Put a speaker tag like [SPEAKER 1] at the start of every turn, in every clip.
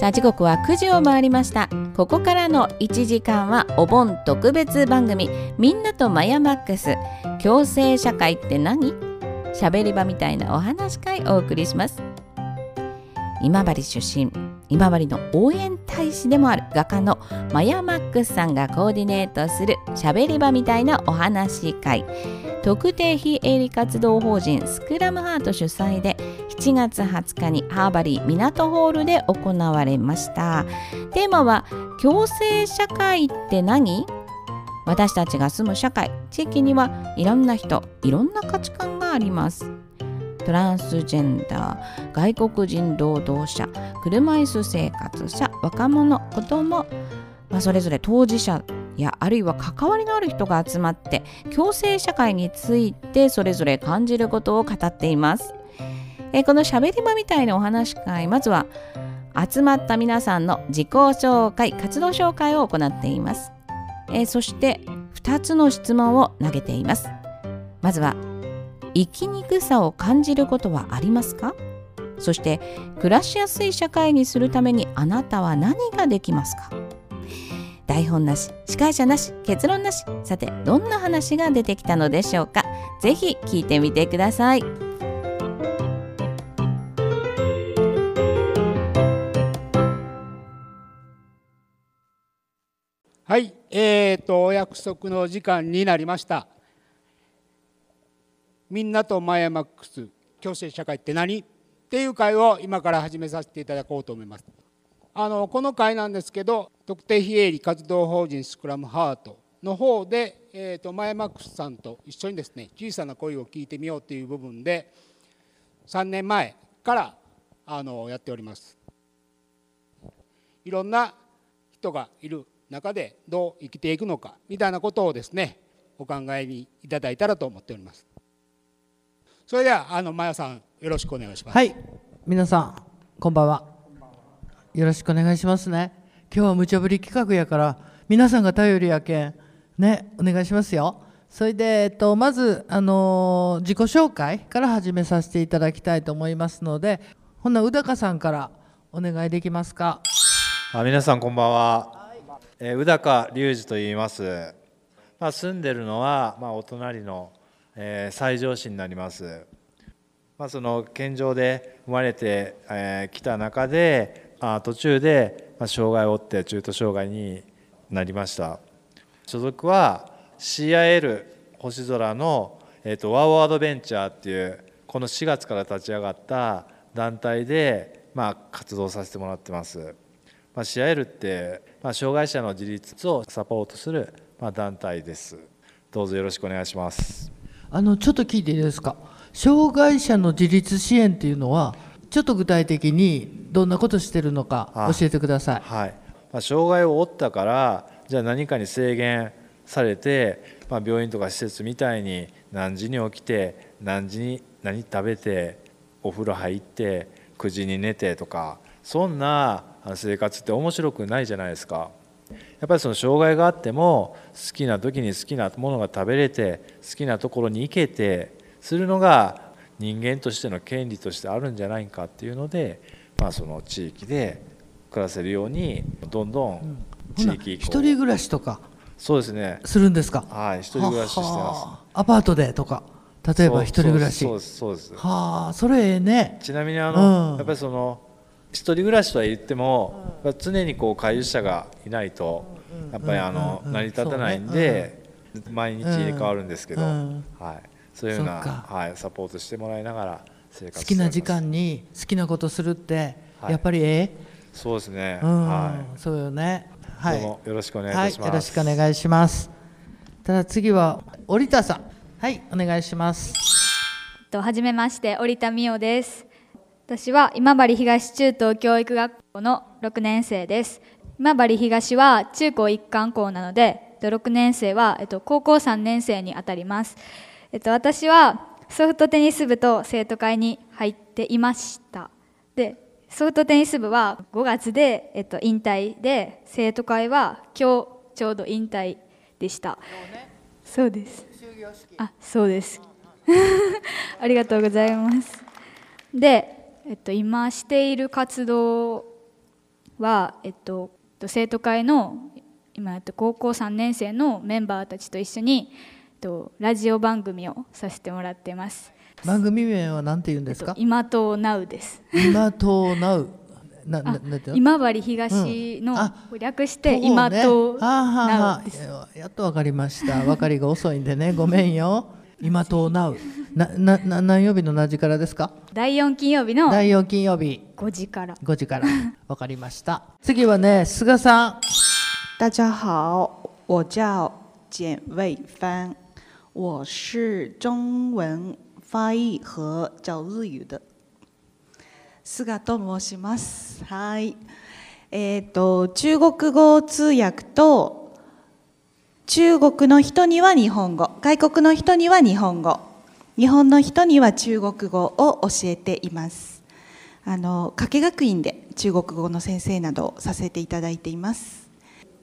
[SPEAKER 1] さあ時刻は9時を回りました。ここからの1時間はお盆特別番組みんなとマヤマックス。共生社会って何？喋り場みたいなお話会お送りします。今治出身今治の応援大使でもある画家のマヤマックスさんがコーディネートする喋り場みたいなお話会。特定非営利活動法人スクラムハート主催で7月20日にハーバリー港ホールで行われました。テーマは共生社会って何？私たちが住む社会。地域にはいろんな人いろんな価値観があります。トランスジェンダー外国人労働者車椅子生活者若者子供、まあ、それぞれ当事者やあるいは関わりのある人が集まって共生社会についてそれぞれ感じることを語っています。えこのしゃべり場みたいなお話会まずは集まった皆さんの自己紹介活動紹介を行っています。えそして2つの質問を投げています。まずは生きにくさを感じることはありますか？そして暮らしやすい社会にするためにあなたは何ができますか？台本なし司会者なし結論なしさてどんな話が出てきたのでしょうか？ぜひ聞いてみてください
[SPEAKER 2] はいえーとお約束の時間になりました。みんなとマイヤマックス共生社会って何？っていう会を今から始めさせていただこうと思います。あのこの会なんですけど特定非営利活動法人スクラムハートの方で、えーと、マヤマックスさんと一緒にですね小さな声を聞いてみようという部分で3年前からあのやっております。いろんな人がいる中でどう生きていくのかみたいなことをですねお考えにいただいたらと思っております。それではあのマヤさんよろしくお願いします。
[SPEAKER 3] はい。皆さんこんばんは。よろしくお願いしますね。今日は無茶ぶり企画やから皆さんが頼りやけんねお願いしますよ。それで、えっと、まず、あのー、自己紹介から始めさせていただきたいと思いますのでほんな宇高さんからお願いできますか？
[SPEAKER 4] あ皆さんこんばんは、はい、えー、宇高隆二と言います、まあ、住んでるのは、まあ、お隣の、えー、西条市になります。まあ、その健常で生まれてき、えー、た中であ途中でまあ障害を負って中途障害になりました。所属は CIL 星空の、えーと、ワオアドベンチャーっていうこの4月から立ち上がった団体で、まあ、活動させてもらってます、まあ、CIL って、まあ、障害者の自立をサポートする、まあ、団体です。どうぞよろしくお願いします。
[SPEAKER 3] あのちょっと聞いていいですか？障害者の自立支援っていうのはちょっと具体的にどんなことしてるのか教えてください。
[SPEAKER 4] はい。まあ、障害を負ったからじゃあ何かに制限されて、まあ、病院とか施設みたいに何時に起きて何時に何食べてお風呂入って9時に寝てとかそんな生活って面白くないじゃないですか。やっぱりその障害があっても好きな時に好きなものが食べれて好きなところに行けてするのが人間としての権利としてあるんじゃないかっていうので、まあ、その地域で暮らせるようにどんどん地域、
[SPEAKER 3] う。ん、一人暮らしとか
[SPEAKER 4] そうですね。
[SPEAKER 3] するんですか？
[SPEAKER 4] はい一人暮らししてます。
[SPEAKER 3] アパートでとか例えば一人暮らし。
[SPEAKER 4] そうですそうです。
[SPEAKER 3] はあそれええね。
[SPEAKER 4] ちなみにあの、うん、やっぱりその一人暮らしとは言っても、うん、常にこう介助者がいないと、やっぱりあの、成り立たないんで、ね、毎日入れ替わるんですけど、はい。そういうような、はい、サポートしてもらいながら
[SPEAKER 3] 生活好きな時間に好きなことするって、やっぱりええ？
[SPEAKER 4] そうですね、うん、は
[SPEAKER 3] い、そうよね。はい。
[SPEAKER 4] よろしくお願いします、はい、
[SPEAKER 3] よろしくお願いします。ただ次は織田さん。はいお願いします。
[SPEAKER 5] とはじめまして織田美代です私は今治東中等教育学校の6年生です。今治東は中高一貫校なので6年生は、えっと、高校3年生にあたります。えっと、私はソフトテニス部と生徒会に入っていました。でソフトテニス部は5月で、えっと、引退で生徒会は今日ちょうど引退でした、ね、そうです。あそうです。ありがとうございます。で、えっと、今している活動は、えっと、生徒会の今、えっと、高校3年生のメンバーたちと一緒に、えっと、ラジオ番組をさせてもらってます。
[SPEAKER 3] 番組名は何て言うんですか、
[SPEAKER 5] えっと、今とナウです。
[SPEAKER 3] 今とナウなな
[SPEAKER 5] 今治東の略して、今とナウです、
[SPEAKER 3] やっと分かりました。分かりが遅いんでね。ごめんよ今とナウななな何曜日の何時からですか？
[SPEAKER 5] 第4金曜日の
[SPEAKER 3] 第4金曜日。
[SPEAKER 5] 5時から。
[SPEAKER 3] 5時から。分かりました。次はね菅さん。
[SPEAKER 6] 大家好我叫简卫帆。我是中文翻译和教日语的。菅と申します。はい。えっ、ー、と中国語通訳と中国の人には日本語。外国の人には日本語。日本の人には中国語を教えています。あの加計学院で中国語の先生などをさせていただいています。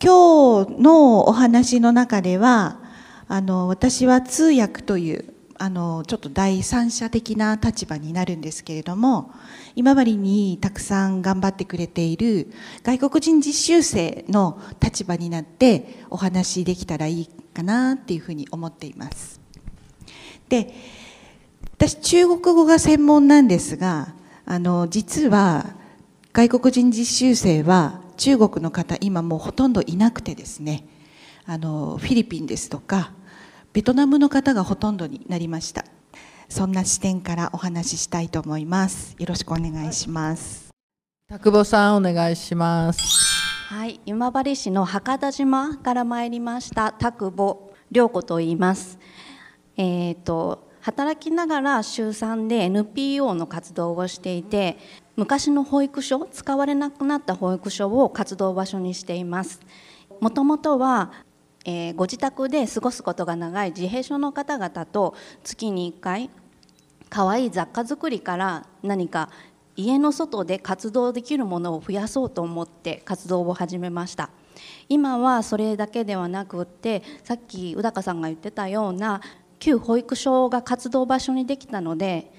[SPEAKER 6] 今日のお話の中ではあの私は通訳というあのちょっと第三者的な立場になるんですけれども今治にたくさん頑張ってくれている外国人実習生の立場になってお話できたらいいかなっていうふうに思っています。で私中国語が専門なんですがあの実は外国人実習生は中国の方今もうほとんどいなくてですねあのフィリピンですとかベトナムの方がほとんどになりました。そんな視点からお話ししたいと思います。よろしくお願いします。
[SPEAKER 3] 田久保さんお願いします。
[SPEAKER 7] はい。今治市の博多島から参りました。田久保涼子と言います。えっ、ー、と働きながら週3で NPO の活動をしていて昔の保育所使われなくなった保育所を活動場所にしています。もともとは、えー、ご自宅で過ごすことが長い自閉症の方々と月に1回可愛い雑貨作りから何か家の外で活動できるものを増やそうと思って活動を始めました。今はそれだけではなくってさっき宇高さんが言ってたような旧保育所が活動場所にできたので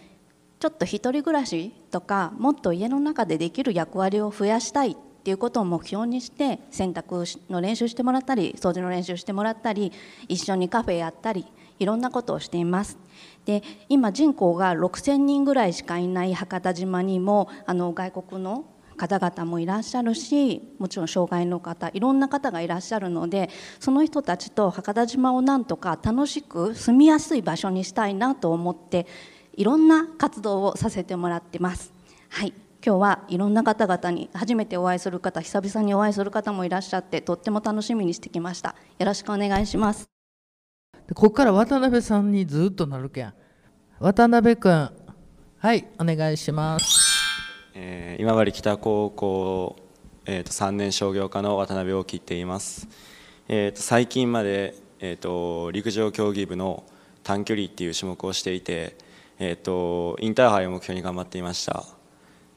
[SPEAKER 7] ちょっと一人暮らしとかもっと家の中でできる役割を増やしたいっっていうことを目標にして洗濯の練習してもらったり掃除の練習してもらったり一緒にカフェやったりいろんなことをしています。で今人口が6,000人ぐらいしかいない博多島にもあの外国の方々もいらっしゃるしもちろん障害の方いろんな方がいらっしゃるのでその人たちと博多島をなんとか楽しく住みやすい場所にしたいなと思っていろんな活動をさせてもらってます。はい今日はいろんな方々に初めてお会いする方久々にお会いする方もいらっしゃってとっても楽しみにしてきました。よろしくお願いします。
[SPEAKER 3] ここから渡辺さんにずっとなるけん渡辺君はいお願いします。
[SPEAKER 8] えー、今治北高校、えーと、3年商業科の渡辺を切っています、えーと、最近まで、えーと、陸上競技部の短距離っていう種目をしていて、えー、とインターハイを目標に頑張っていました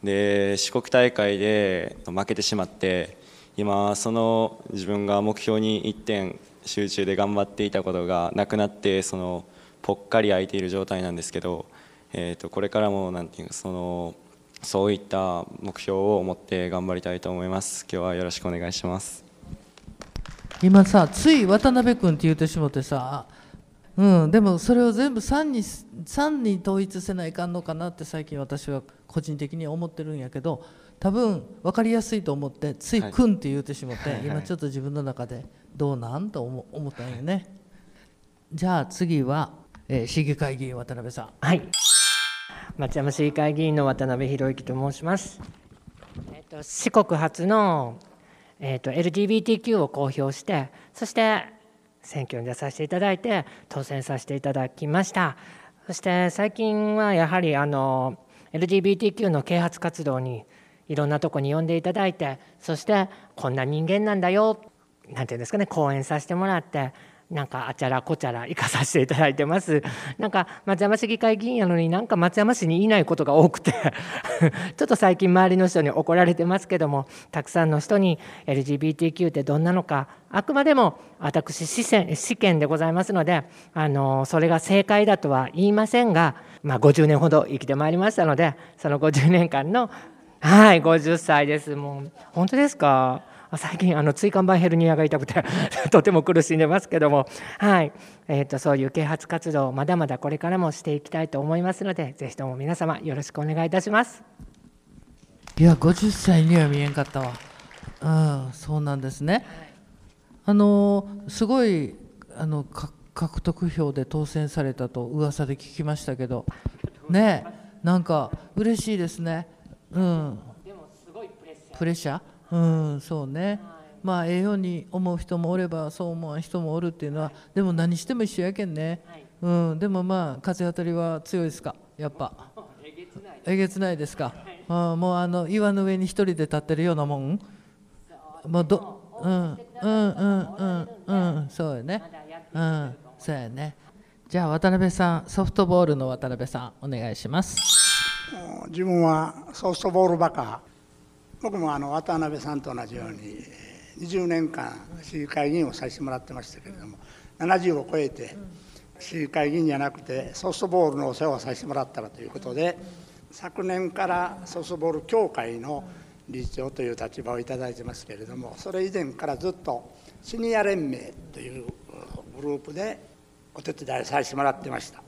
[SPEAKER 8] で四国大会で負けてしまって今その自分が目標に一点集中で頑張っていたことがなくなってそのぽっかり空いている状態なんですけど、えー、とこれからもなんていうそのそういった目標を持って頑張りたいと思います。今日はよろしくお願いします。
[SPEAKER 3] 今さつい渡辺君って言うてしもてさうんでもそれを全部3に3に統一せないかんのかなって最近私は個人的に思ってるんやけど多分分かりやすいと思ってつい「くん」って言うてしもて、はい、今ちょっと自分の中でどうなんと思思ったんよね。じゃあ次は、えー、市議会議員渡辺さん。
[SPEAKER 9] はい。町山市議会議員の渡辺博之と申します。えっと、四国初の、えっと、LGBTQ を公表してそして選挙に出させていただいて当選させていただきました。そして最近はやはりあの LGBTQ の啓発活動にいろんなとこに呼んでいただいてそしてこんな人間なんだよなんていうんですかね講演させてもらってなんかあちゃらこちゃら行かさせていただいてます。なんか松山市議会議員やのになんか松山市にいないことが多くて。ちょっと最近周りの人に怒られてますけどもたくさんの人に LGBTQ ってどんなのかあくまでも私試験でございますのであのそれが正解だとは言いませんが、まあ、50年ほど生きてまいりましたのでその50年間のはい50歳です。もう本当ですか？最近あの椎間板ヘルニアが痛くて とても苦しんでますけども、はい。えーと、そういう啓発活動をまだまだこれからもしていきたいと思いますのでぜひとも皆様よろしくお願いいたします。
[SPEAKER 3] いや50歳には見えんかったわ。うんそうなんですね、あのすごいあの獲得票で当選されたと噂で聞きましたけど。ねなんか嬉しいですね。うん。プレッシャー？うんそうね、まあええように思う人もおればそう思う人もおるっていうのはでも何しても一緒やけんね、うん、でもまあ風当たりは強いですか？やっぱ。えげつない。ですか、うん、もうあの岩の上に一人で立ってるようなもん？もうどうんうんうんうんうんそうやねうん。そうやね。じゃあ渡辺さんソフトボールの渡辺さんお願いします
[SPEAKER 10] 自分はソフトボールバカ僕もあの渡辺さんと同じように20年間市議会議員をさせてもらってましたけれども70を超えて市議会議員じゃなくてソフトボールのお世話をさせてもらったらということで昨年からソフトボール協会の理事長という立場を頂いてますけれどもそれ以前からずっとシニア連盟というグループでお手伝いさせてもらってました。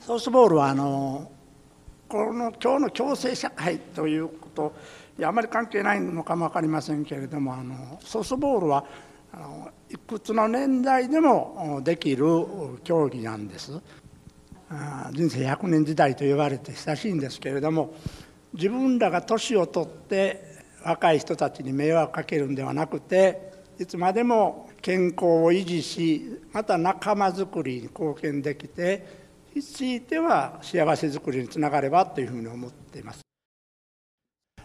[SPEAKER 10] ソフトボールはあのこの今日の共生社会ということあまり関係ないのかも分かりませんけれどもあのソフトボールはあのいくつの年代でもできる競技なんです人生100年時代と言われて親しいんですけれども自分らが年を取って若い人たちに迷惑かけるんではなくていつまでも健康を維持しまた仲間づくりに貢献できてひいては幸せづくりにつながればというふうに思っています。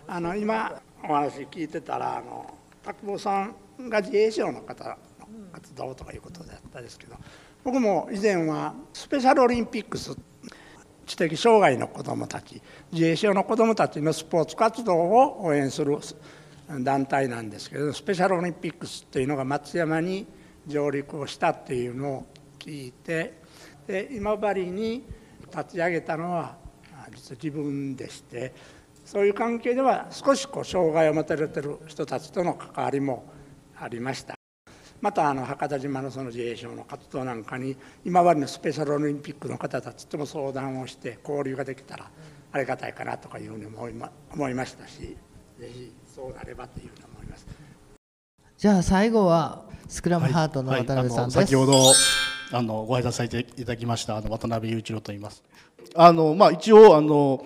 [SPEAKER 10] あの今お話聞いてたらあの拓保さんが自衛省の方の活動とかいうことだったですけど僕も以前はスペシャルオリンピックス知的障害の子どもたち自衛省の子どもたちのスポーツ活動を応援する団体なんですけどスペシャルオリンピックスっていうのが松山に上陸をしたっていうのを聞いてで今治に立ち上げたのは実は自分でしてそういう関係では少しこう障害を持たれてる人たちとの関わりもありました。またあの博多島のその自衛省の活動なんかに今までのスペシャルオリンピックの方たちとも相談をして交流ができたらありがたいかなとかいうふうに思いま思いましたしぜひそうなればというふうに思います。
[SPEAKER 3] じゃあ最後はスクラムハートの渡辺さんです、はいはい、
[SPEAKER 11] 先ほどあのご挨拶させていただきましたあの渡辺雄一郎と言います。あの、まあ、一応あの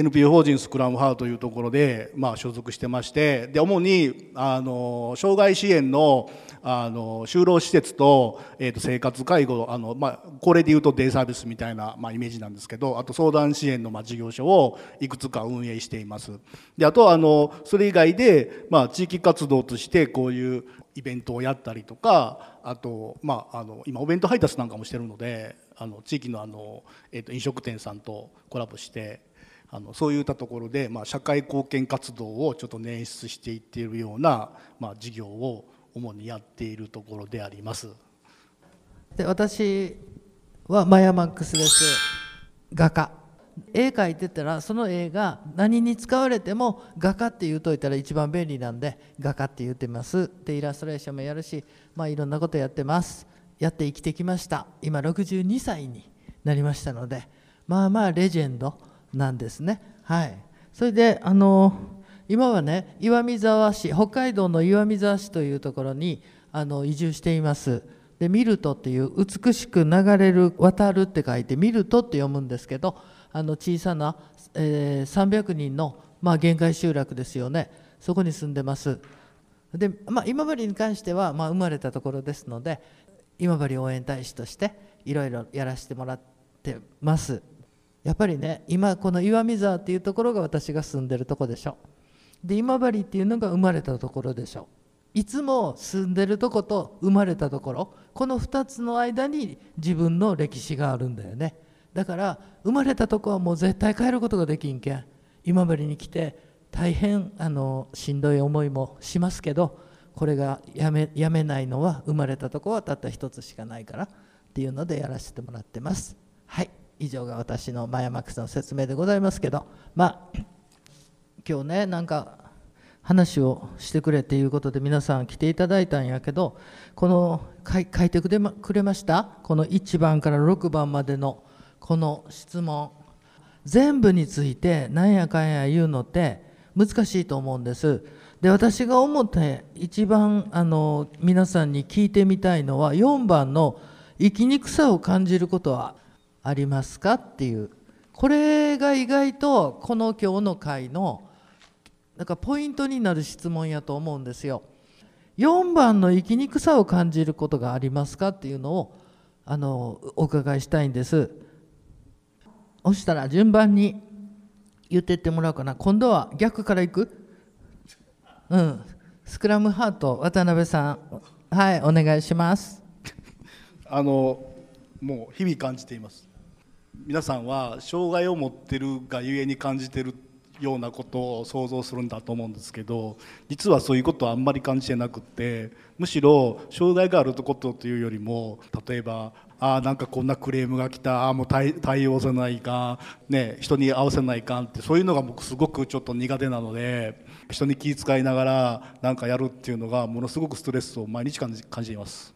[SPEAKER 11] NPO 法人スクラムハーというところで、まあ、所属してましてで主にあの障害支援のあの就労施設と,、えー、と生活介護あの、まあ、これでいうとデイサービスみたいな、まあ、イメージなんですけどあと相談支援の、まあ、事業所をいくつか運営しています。であとあのそれ以外で、まあ、地域活動としてこういうイベントをやったりとかあと、まあ、あの今お弁当配達なんかもしてるのであの地域のあの、えー、と飲食店さんとコラボしてあのそういったところで、まあ、社会貢献活動をちょっと捻出していっているような、まあ、事業を主にやっているところであります。
[SPEAKER 3] で私はマヤマックスです。画家。絵描いてたらその絵が何に使われても画家って言うといたら一番便利なんで画家って言ってます。でイラストレーションもやるしまあいろんなことやってます。やって生きてきました。今62歳になりましたのでまあまあレジェンド。なんですね。はい、それであの今はね岩見沢市北海道の岩見沢市というところにあの移住しています。でミルトっていう美しく流れる渡るって書いてミルトって読むんですけどあの小さな、えー、300人の、まあ、限界集落ですよねそこに住んでます。で、まあ、今治に関しては、まあ、生まれたところですので今治応援大使としていろいろやらせてもらってます。やっぱりね今この岩見沢っていうところが私が住んでるとこでしょ。で今治っていうのが生まれたところでしょ。いつも住んでるとこと生まれたところ。この2つの間に自分の歴史があるんだよね。だから生まれたとこはもう絶対変えることができんけん。今治に来て大変あのしんどい思いもしますけどこれがやめやめないのは生まれたとこはたった一つしかないからっていうのでやらせてもらってます。はい。以上が私のマヤマックスの説明でございますけどまあ今日ねなんか話をしてくれっていうことで皆さん来ていただいたんやけどこの書い書いてくれまくれました？この1番から6番までのこの質問。全部についてなんやかんや言うのって難しいと思うんです。で私が思って一番あの皆さんに聞いてみたいのは4番の「生きにくさを感じることはありますか?」っていうこれが意外とこの今日の回のなんかポイントになる質問やと思うんですよ。4番の生きにくさを感じることがありますか？っていうのをあのお伺いしたいんです。そしたら順番に言ってってもらおうかな。今度は逆からいく？うん。スクラムハート渡辺さんはいお願いします。
[SPEAKER 11] あのもう日々感じています皆さんは障害を持ってるがゆえに感じてるようなことを想像するんだと思うんですけど実はそういうことはあんまり感じてなくってむしろ障害があることというよりも例えばああなんかこんなクレームが来たああもう対対応せないか、ね、人に合わせないかんってそういうのが僕すごくちょっと苦手なので人に気遣いながらなんかやるっていうのがものすごくストレスを毎日感じ感じています。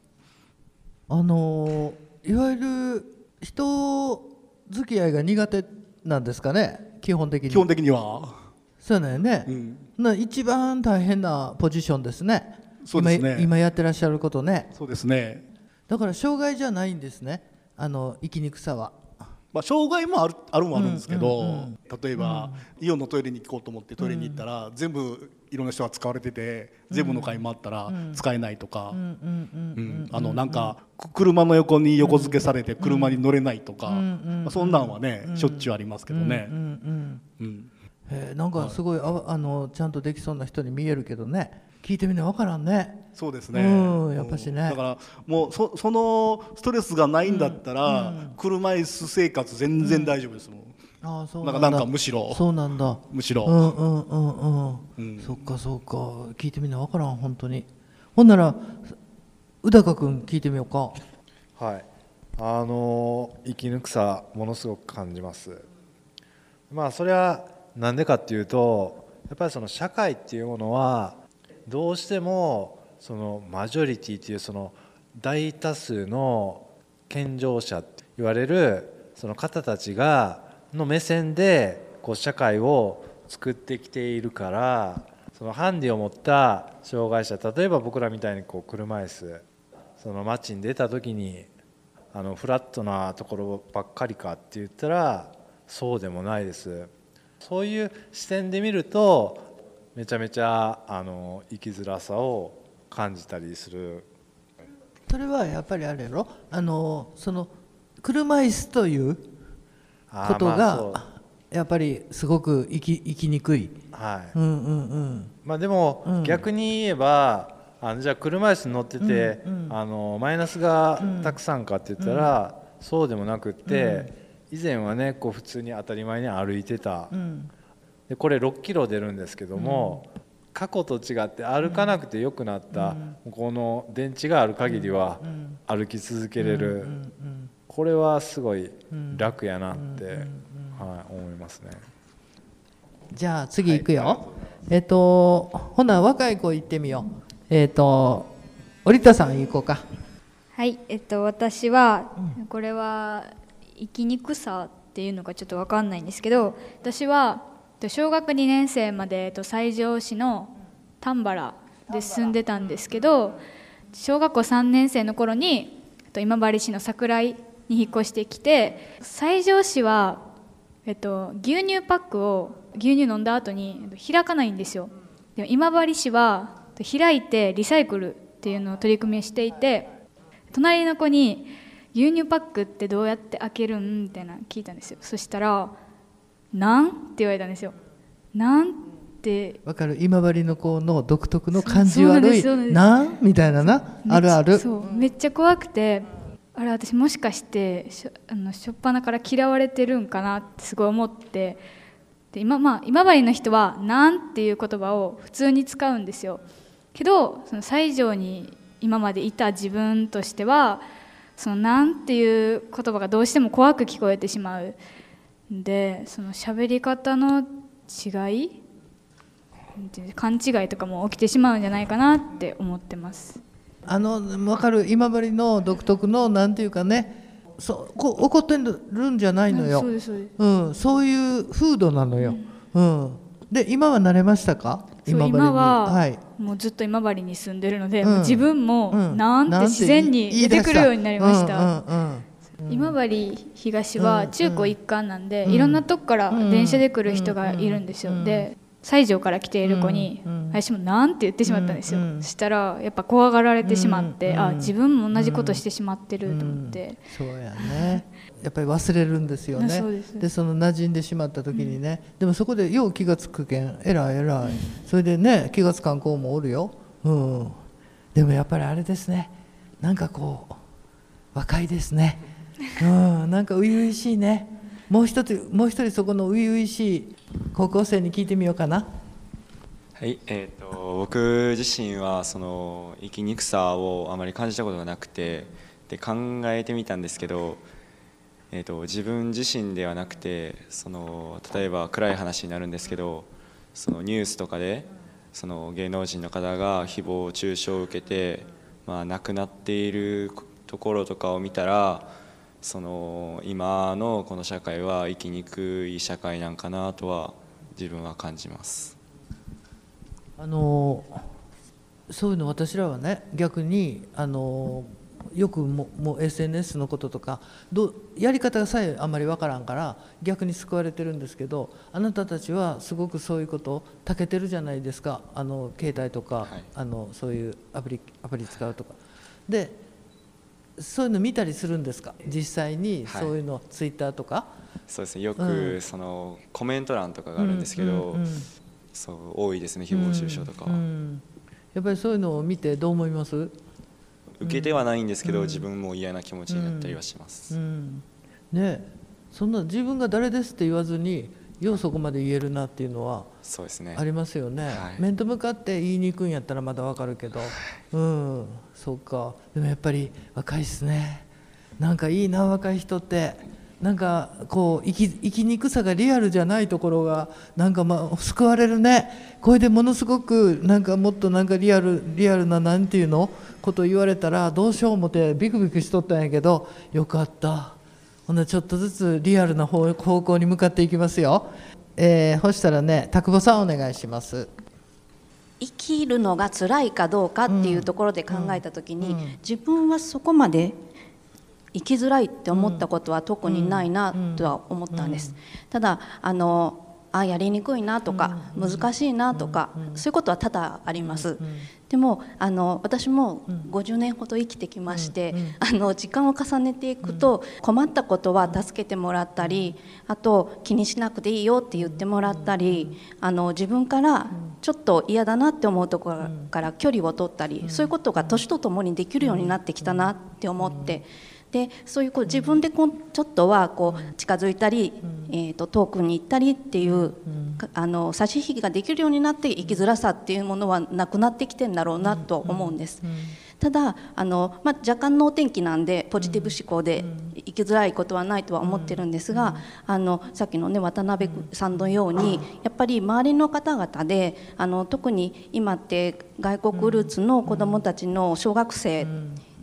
[SPEAKER 3] あのいわゆる人付き合いが苦手なんですかね？基本的に。
[SPEAKER 11] 基本的には。
[SPEAKER 3] そうだよね、
[SPEAKER 11] うん。
[SPEAKER 3] な一番大変なポジションですね。
[SPEAKER 11] そうですね。
[SPEAKER 3] 今今やってらっしゃることね。
[SPEAKER 11] そうですね。
[SPEAKER 3] だから障害じゃないんですね。あの生きにくさは。
[SPEAKER 11] まあ、障害もあるあるもあるんですけど、例えば、イオンのトイレに行こうと思ってトイレに行ったら、全部いろんな人が使われてて全部の階もあったら使えないとか、うんあのなんかく車の横に横付けされて車に乗れないとか、まあ、そんなんはね、しょっちゅうありますけどね。
[SPEAKER 3] うんうん
[SPEAKER 11] うん
[SPEAKER 3] へえなんかすごいああのちゃんとできそうな人に見えるけどね。聞いてみな分からんね。
[SPEAKER 11] そうですね、
[SPEAKER 3] うんやっぱしね。
[SPEAKER 11] だからもうそそのストレスがないんだったら、車椅子生活全然大丈夫ですもん、
[SPEAKER 3] ああそう
[SPEAKER 11] な
[SPEAKER 3] なんんだ
[SPEAKER 11] かなんかむしろ。
[SPEAKER 3] そうなんだ。
[SPEAKER 11] むしろ、
[SPEAKER 3] うんうんうんうん、
[SPEAKER 11] うん。
[SPEAKER 3] そっかそっか。聞いてみな分からん本当に。ほんなら宇高君聞いてみようか。
[SPEAKER 4] はい、あの生き抜くさものすごく感じます。まあそれはなんでかっていうとやっぱりその社会っていうものはどうしてもそのマジョリティっていうその大多数の健常者って言われるその方たちがの目線でこう社会を作ってきているからそのハンディを持った障害者例えば僕らみたいにこう車椅子その街に出た時にあのフラットなところばっかりかって言ったらそうでもないです。そういう視点で見るとめちゃめちゃあの生きづらさを感じたりする。
[SPEAKER 3] それはやっぱりあれやろ？あのその車椅子ということがやっぱりすごく生き生きにくい、
[SPEAKER 4] はい。
[SPEAKER 3] うんうんうん。
[SPEAKER 4] まあ、でも
[SPEAKER 3] うん。
[SPEAKER 4] 逆に言えばあのじゃあ車椅子に乗ってて、
[SPEAKER 3] うんうん
[SPEAKER 4] あのマイナスがたくさんかって言ったら、そうでもなくって、以前はねこう普通に当たり前に歩いてた、
[SPEAKER 3] うん。
[SPEAKER 4] でこれ6キロ出るんですけども、過去と違って歩かなくてよくなった、この電池がある限りは歩き続けれる、これはすごい楽やなって、はい、思いますね。
[SPEAKER 3] じゃあ次行くよ、えっ、とほな若い子行ってみよう。えっ、と織田さん行こうか。
[SPEAKER 5] はい、えっと、私は、これは生きにくさっていうのがちょっと分かんないんですけど私はえっと小学2年生まで、えっと、西条市の丹原で住んでたんですけど小学校3年生の頃にえっと今治市の桜井に引っ越してきて西条市は、えっと、牛乳パックを牛乳飲んだ後にえっと開かないんですよでも今治市はえっと開いてリサイクルっていうのを取り組みをしていて隣の子に「牛乳パックってどうやって開けるん?」みたいなの聞いたんですよそしたら「なん?」って言われたんですよ「なん?」って
[SPEAKER 3] わかる？今治の子の独特の感じ悪い
[SPEAKER 5] なん
[SPEAKER 3] みたいなな？あるある
[SPEAKER 5] そうめっちゃ怖くてあれ私もしかしてしょあの初っ端から嫌われてるんかなってすごい思ってで今,、まあ、今治の人は「なん」っていう言葉を普通に使うんですよけどその西条に今までいた自分としてはその「なん」っていう言葉がどうしても怖く聞こえてしまうんでその喋り方の違い勘違いとかも起きてしまうんじゃないかなって思ってます。
[SPEAKER 3] あの分かる今治の独特のなんていうかねそうこ怒ってるんじゃないのよ、
[SPEAKER 5] うんそう
[SPEAKER 3] いう風土なのよ、うん。で今は慣れましたか？
[SPEAKER 5] 今は、
[SPEAKER 3] はい、
[SPEAKER 5] もうずっと今治に住んでるので、
[SPEAKER 3] うん。
[SPEAKER 5] 自分も
[SPEAKER 3] うん。
[SPEAKER 5] なんて自然に出てくるようになりました。
[SPEAKER 3] うんうんうん。
[SPEAKER 5] 今治東は中高一貫なんで、
[SPEAKER 3] うん。
[SPEAKER 5] いろんなとこから電車で来る人がいるんですよ、で西条から来ている子に、私もなんて言ってしまったんですよ、したらやっぱ怖がられてしまって、あ自分も同じことしてしまってると思って、
[SPEAKER 3] そうやね。やっぱり忘れるんですよね。
[SPEAKER 5] です。
[SPEAKER 3] その馴染んでしまった時にね、でもそこでよう気が付くけん。えらい。えらいそれでね気が付かん子もおるよ、うん、でもやっぱりあれですね。なんかこう若いですね、うん、なんか初々しいね。もう一つもう一人そこの初々しい高校生に聞いてみようかな。
[SPEAKER 8] はい、えー、と僕自身はその生きにくさをあまり感じたことがなくてで考えてみたんですけど、えー、と自分自身ではなくてその例えば暗い話になるんですけどそのニュースとかでその芸能人の方が誹謗中傷を受けて、まあ、亡くなっているところとかを見たらその今のこの社会は生きにくい社会なんかなとは自分は感じます。
[SPEAKER 3] あのそういうの私らはね逆にあのよくももう SNS のこととかどうやり方さえあまりわからんから逆に救われてるんですけどあなたたちはすごくそういうこと長けてるじゃないですか。あの携帯とか、あのそういうアプリアプリ使うとか。でそういうの見たりするんですか？実際に
[SPEAKER 8] はい。
[SPEAKER 3] そういうの、ツイッターとか？
[SPEAKER 8] そうですね。よ
[SPEAKER 3] う
[SPEAKER 8] く
[SPEAKER 3] ん。
[SPEAKER 8] そのコメント欄とかがあるんですけど、
[SPEAKER 3] うんうんうん。
[SPEAKER 8] そう多いですね。誹謗中傷とかは、
[SPEAKER 3] うんうん。やっぱりそういうのを見てどう思います？
[SPEAKER 8] 受けてはないんですけど、
[SPEAKER 3] うん。
[SPEAKER 8] 自分も嫌な気持ちになったりはします、
[SPEAKER 3] うん、ね。えそんな自分が誰ですって言わずにようそこまで言えるなっていうのは
[SPEAKER 8] そうですね。
[SPEAKER 3] ありますよね、
[SPEAKER 8] はい。
[SPEAKER 3] 面と向かって言いにくいんやったらまだわかるけど、うんそうか。でもやっぱり若いっすね。なんかいいな若い人って。なんかこう生き生きにくさがリアルじゃないところがなんかまあ救われるね。これでものすごくなんかもっとなんかリアルリアルななんていうの？こと言われたらどうしよう思ってビクビクしとったんやけどよかったほんならちょっとずつリアルな方方向に向かっていきますよ。えー、ほしたらね、田久保さんお願いします。
[SPEAKER 7] 生きるのが辛いかどうかっていうところで考えた時に、自分はそこまで生きづらいって思ったことは特にないなとは思ったんです。ただあのあやりにくいなとか、難しいなとか、そういうことは多々あります。でもあの私も50年ほど生きてきまして、あの時間を重ねていくと、困ったことは助けてもらったりあと気にしなくていいよって言ってもらったりあの自分からちょっと嫌だなって思うところから距離を取ったり、そういうことが年とともにできるようになってきたなって思って。でそういうこう自分でこうちょっとはこう近づいたり、えー、と遠くに行ったりっていう、かあの差し引きができるようになって生きづらさっていうものはなくなってきてんだろうなと思うんです。ただあの、まあ、若干のお天気なんでポジティブ思考で生きづらいことはないとは思ってるんですが、あのさっきのね渡辺さんのようにやっぱり周りの方々であの特に今って外国ルーツの子どもたちの小学生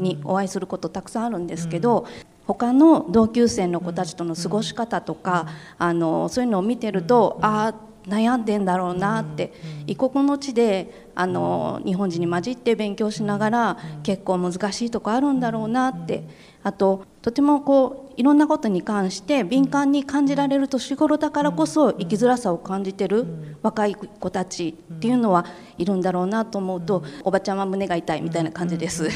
[SPEAKER 7] にお会いすることたくさんあるんですけど、他の同級生の子たちとの過ごし方とか、あのそういうのを見てると、ああ悩んでんだろうなって、異国の地であの日本人に混じって勉強しながら結構難しいとこあるんだろうなって。あととてもこういろんなことに関して敏感に感じられる年頃だからこそ生きづらさを感じてる若い子たちっていうのはいるんだろうなと思うとおばちゃんは胸が痛いみたいな感じです。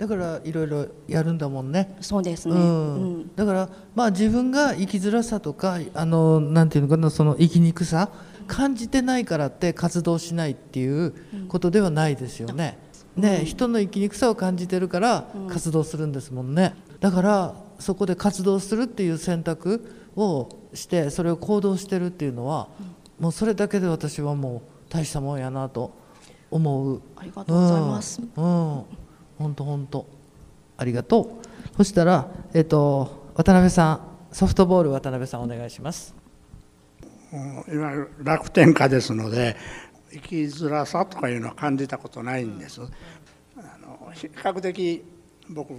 [SPEAKER 3] だからいろいろやるんだもんね。
[SPEAKER 7] そうですね、
[SPEAKER 3] うん
[SPEAKER 7] うん
[SPEAKER 3] だからまあ自分が生きづらさとかあのなんていうのかなその生きにくさ感じてないからって活動しないっていうことではないですよね。ね人の生きにくさを感じてるから活動するんですもんね。だからそこで活動するっていう選択をしてそれを行動してるっていうのは、もうそれだけで私はもう大したもんやなと思う。
[SPEAKER 7] ありがとうございます。
[SPEAKER 3] うん、うん本当本当ありがとう。そしたらえっと渡辺さんソフトボール渡辺さんお願いします。
[SPEAKER 10] いわゆる楽天家ですので生きづらさとかいうのは感じたことないんです。あの比較的僕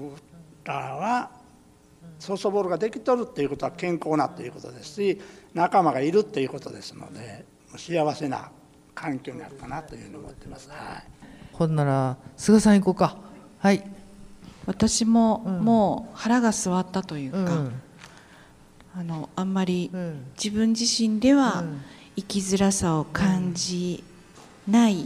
[SPEAKER 10] らはソフトボールができとるっていうことは健康なということですし仲間がいるっていうことですので幸せな環境にあるかなというふうに思ってます。はい、
[SPEAKER 3] ほんなら菅さん行こうか。はい。
[SPEAKER 6] 私ももう腹が据わったというか、うん、あのあんまり自分自身では生きづらさを感じない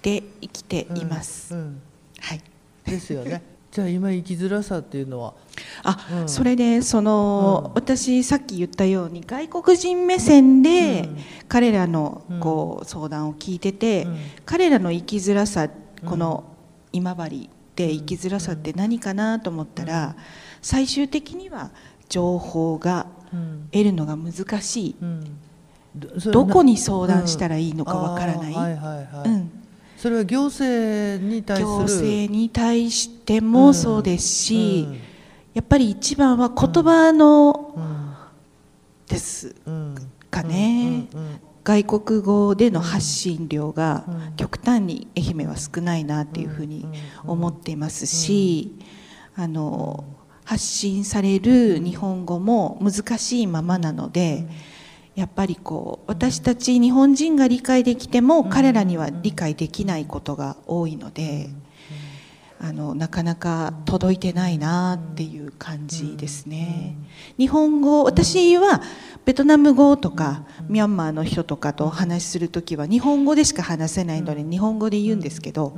[SPEAKER 6] で生きています。はい。
[SPEAKER 3] ですよね。じゃあ今生きづらさっていうのは？
[SPEAKER 6] あ、うん、それでその、うん、私さっき言ったように外国人目線で彼らのこう相談を聞いてて、彼らの生きづらさこの今治で生きづらさって何かなと思ったら最終的には情報が得るのが難しい、どこに相談したらいいのかわからない。うん。
[SPEAKER 3] それは行政に対する。
[SPEAKER 6] 行政に対してもそうですし、やっぱり一番は言葉の、ですかね、外国語での発信量が極端に愛媛は少ないなっていうふうに思っていますし、あの発信される日本語も難しいままなので。やっぱりこう私たち日本人が理解できても彼らには理解できないことが多いのであのなかなか届いてないなっていう感じですね。日本語私はベトナム語とかミャンマーの人とかとお話しする時は日本語でしか話せないので日本語で言うんですけど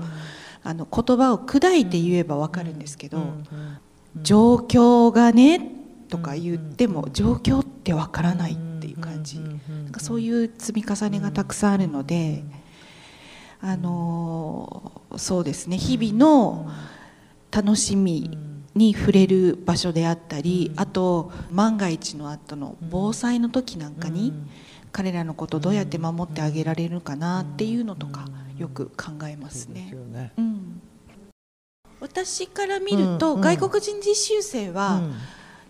[SPEAKER 6] あの言葉を砕いて言えば分かるんですけど状況がねとか言っても状況って分からないっていう感じなんかそういう積み重ねがたくさんあるのであのそうですね。日々の楽しみに触れる場所であったりあと万が一の後の防災の時なんかに彼らのことをどうやって守ってあげられるかなっていうのとかよく考えますね。うん、私から見ると外国人実習生は、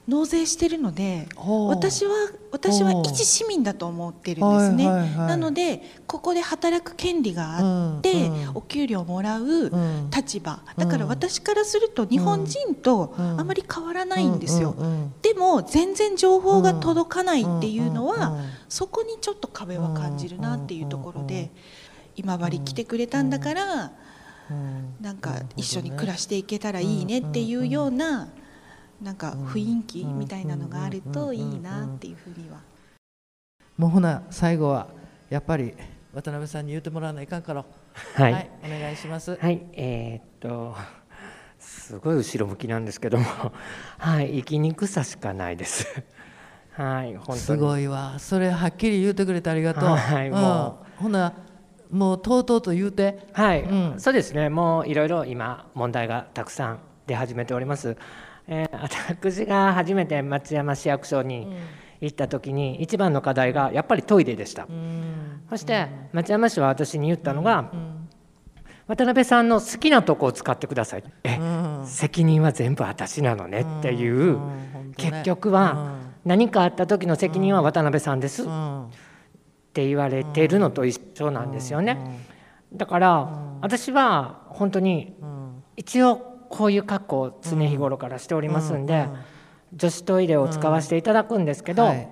[SPEAKER 6] 納税してるので私は私は一市民だと思ってるんですね、はいはいはい、なのでここで働く権利があって、うんうん、お給料をもらう立場、うん、だから私からすると日本人とあまり変わらないんですよ、でも全然情報が届かないっていうのは、そこにちょっと壁は感じるなっていうところで、今治来てくれたんだから、なんか一緒に暮らしていけたらいいねっていうような、なんか雰囲気みたいなのがあるといいなっていうふうには。
[SPEAKER 3] もうほな最後はやっぱり渡辺さんに言ってもらわないかんから、はい、はい、お願いします。
[SPEAKER 9] はい、えー、っとすごい後ろ向きなんですけども、はい、生きにくさしかないです。はい、本当
[SPEAKER 3] すごいわ。それはっきり言ってくれてありがとう。はい、もう、ほな。もうとうとうと言うて。
[SPEAKER 9] はい、うん、そうですね。もういろいろ今問題がたくさん出始めておりますえー、私が初めて松山市役所に行った時に一番の課題がやっぱりトイレでした、そして松山市は私に言ったのが、渡辺さんの好きなとこを使ってください、え責任は全部私なのねっていう、結局は何かあった時の責任は渡辺さんです、って言われてるのと一緒なんですよね。だから私は本当に一応こういう格好を常日頃からしておりますんで、女子トイレを使わせていただくんですけど、はい、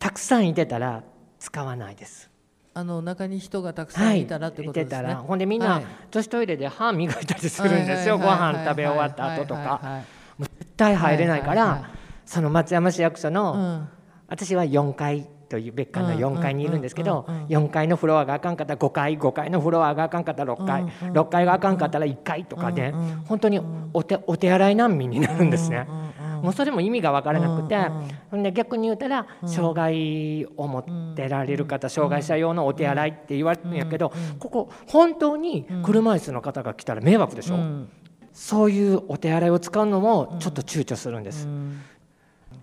[SPEAKER 9] たくさんいてたら使わないです。
[SPEAKER 3] あの中に人がたくさんいたらってことですね。はい、
[SPEAKER 9] ほんでみんな、女子トイレで歯磨いたりするんですよ。ご飯食べ終わった後とか。絶対入れないから、その松山市役所の、うん、私は4階という別館の4階にいるんですけど4階のフロアがあかんかったら5階5階のフロアがあかんかったら6階6階があかんかったら1階とかで本当にお手お手洗い難民になるんですね。もうそれも意味が分からなくて、ほんで逆に言うたら障害を持ってられる方障害者用のお手洗いって言われるんやけどここ本当に車椅子の方が来たら迷惑でしょ、そういうお手洗いを使うのもちょっと躊躇するんです。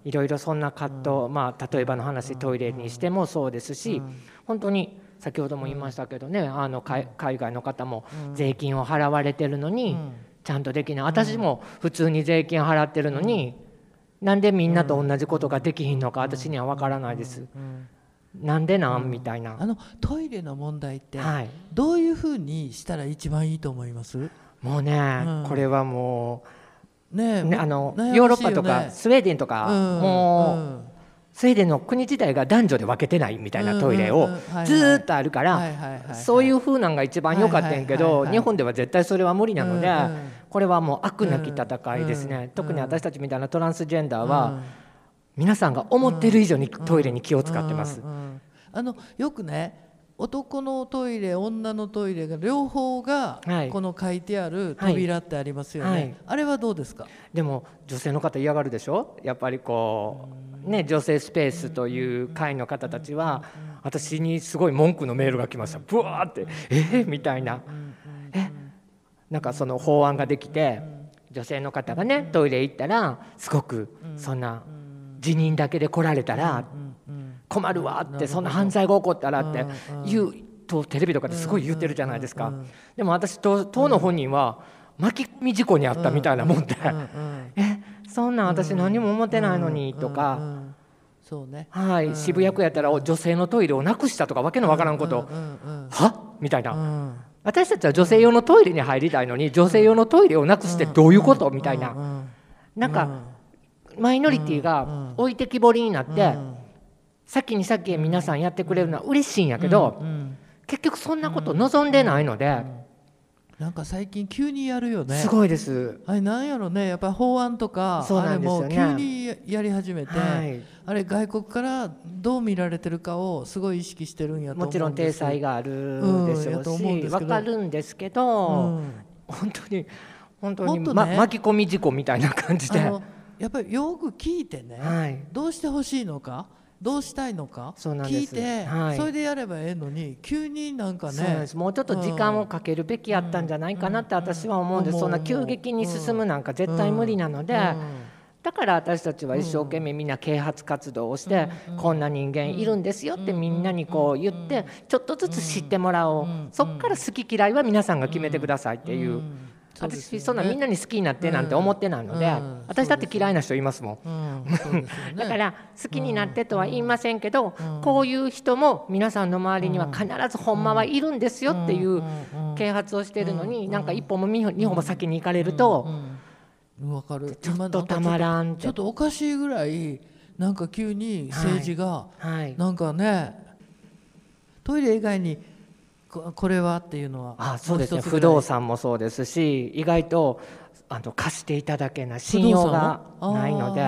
[SPEAKER 9] いろいろそんな葛藤、まあ、例えばの話トイレにしてもそうですし、本当に先ほども言いましたけどねあの海外の方も税金を払われてるのにちゃんとできない。私も普通に税金払ってるのになんでみんなと同じことができひんのか私には分からないです。なんでなん？みたいな。
[SPEAKER 3] あのトイレの問題って、
[SPEAKER 9] はい。
[SPEAKER 3] どういうふうにしたら一番いいと思います？
[SPEAKER 9] もうね、
[SPEAKER 3] うん。
[SPEAKER 9] これはもう、ね、あのヨーロッパとかスウェーデンとか、
[SPEAKER 3] うん
[SPEAKER 9] もう、
[SPEAKER 3] うん。
[SPEAKER 9] スウェーデンの国自体が男女で分けてないみたいなトイレをずーっとあるから、そういう風なんが一番良かったんやけど、日本では絶対それは無理なので、これはもう悪なき戦いですね、
[SPEAKER 3] うん
[SPEAKER 9] 特に私たちみたいなトランスジェンダーは、皆さんが思ってる以上にトイレに気を使ってます。
[SPEAKER 3] あのよくね男のトイレ女のトイレが両方が
[SPEAKER 9] はい。
[SPEAKER 3] この書いてある扉ってありますよね、
[SPEAKER 9] はい。
[SPEAKER 3] あれはどうですか？
[SPEAKER 9] でも女性の方嫌がるでしょ？やっぱりこうね女性スペースという会の方たちは私にすごい文句のメールが来ました。ブワーって「え？ーみたいな「え？なんかその法案ができて女性の方がねトイレ行ったらすごくそんな辞任だけで来られたら困るわってそんな犯罪が起こったらって言うとテレビとかですごい言ってるじゃないですか。でも私と当の本人は巻き込み事故にあったみたいなもんで。えそんなん私何も思ってないのにとか。
[SPEAKER 3] そうね。
[SPEAKER 9] はい渋谷区やったら女性のトイレをなくしたとかわけのわからんこと。は？みたいな。私たちは女性用のトイレに入りたいのに女性用のトイレをなくしてどういうこと？みたいな。なんかマイノリティが置いてきぼりになって先に先へ皆さんやってくれるのは嬉しいんやけど結局そんなこと望んでないので。
[SPEAKER 3] なんか最近急にやるよね。
[SPEAKER 9] すごいです。
[SPEAKER 3] あれなんやろね。やっぱり法案とか
[SPEAKER 9] ね。
[SPEAKER 3] あれも急にやり始めて、
[SPEAKER 9] はい。
[SPEAKER 3] あれ外国からどう見られてるかをすごい意識してるんやと思
[SPEAKER 9] もちろん体裁があるでしょうし
[SPEAKER 3] ですけど
[SPEAKER 9] 分かるんですけど
[SPEAKER 3] うん
[SPEAKER 9] 本当に本当に
[SPEAKER 3] ね
[SPEAKER 9] ま巻き込み事故みたいな感じで。
[SPEAKER 3] やっぱりよく聞いてね、
[SPEAKER 9] はい。
[SPEAKER 3] どうしてほしいのかどうしたいのか？聞いて、
[SPEAKER 9] はい。
[SPEAKER 3] それでやればええのに急になんかね。
[SPEAKER 9] もうちょっと時間をかけるべきやったんじゃないかなって私は思うんです、
[SPEAKER 3] う。ん
[SPEAKER 9] そんな急激に進むなんか絶対無理なので、だから私たちは一生懸命みんな啓発活動をして、こんな人間いるんですよってみんなにこう言ってちょっとずつ知ってもらおう、そっから好き嫌いは皆さんが決めてくださいっていう。私そんなみんなに好きになってなんて思ってないので、
[SPEAKER 3] うん。
[SPEAKER 9] 私だって嫌いな人いますもん、だから好きになってとは言いませんけど、こういう人も皆さんの周りには必ずほんまはいるんですよっていう啓発をしてるのに、なんか一歩も二歩も先に行かれると、
[SPEAKER 3] わかる。
[SPEAKER 9] ちょっとたまらん
[SPEAKER 3] ちょっとおかしいぐらいなんか急に政治が、
[SPEAKER 9] はい。
[SPEAKER 3] なんかねトイレ以外にここれはっていうのは
[SPEAKER 9] あそうですね。不動産もそうですし意外とあの貸していただけない信用がないので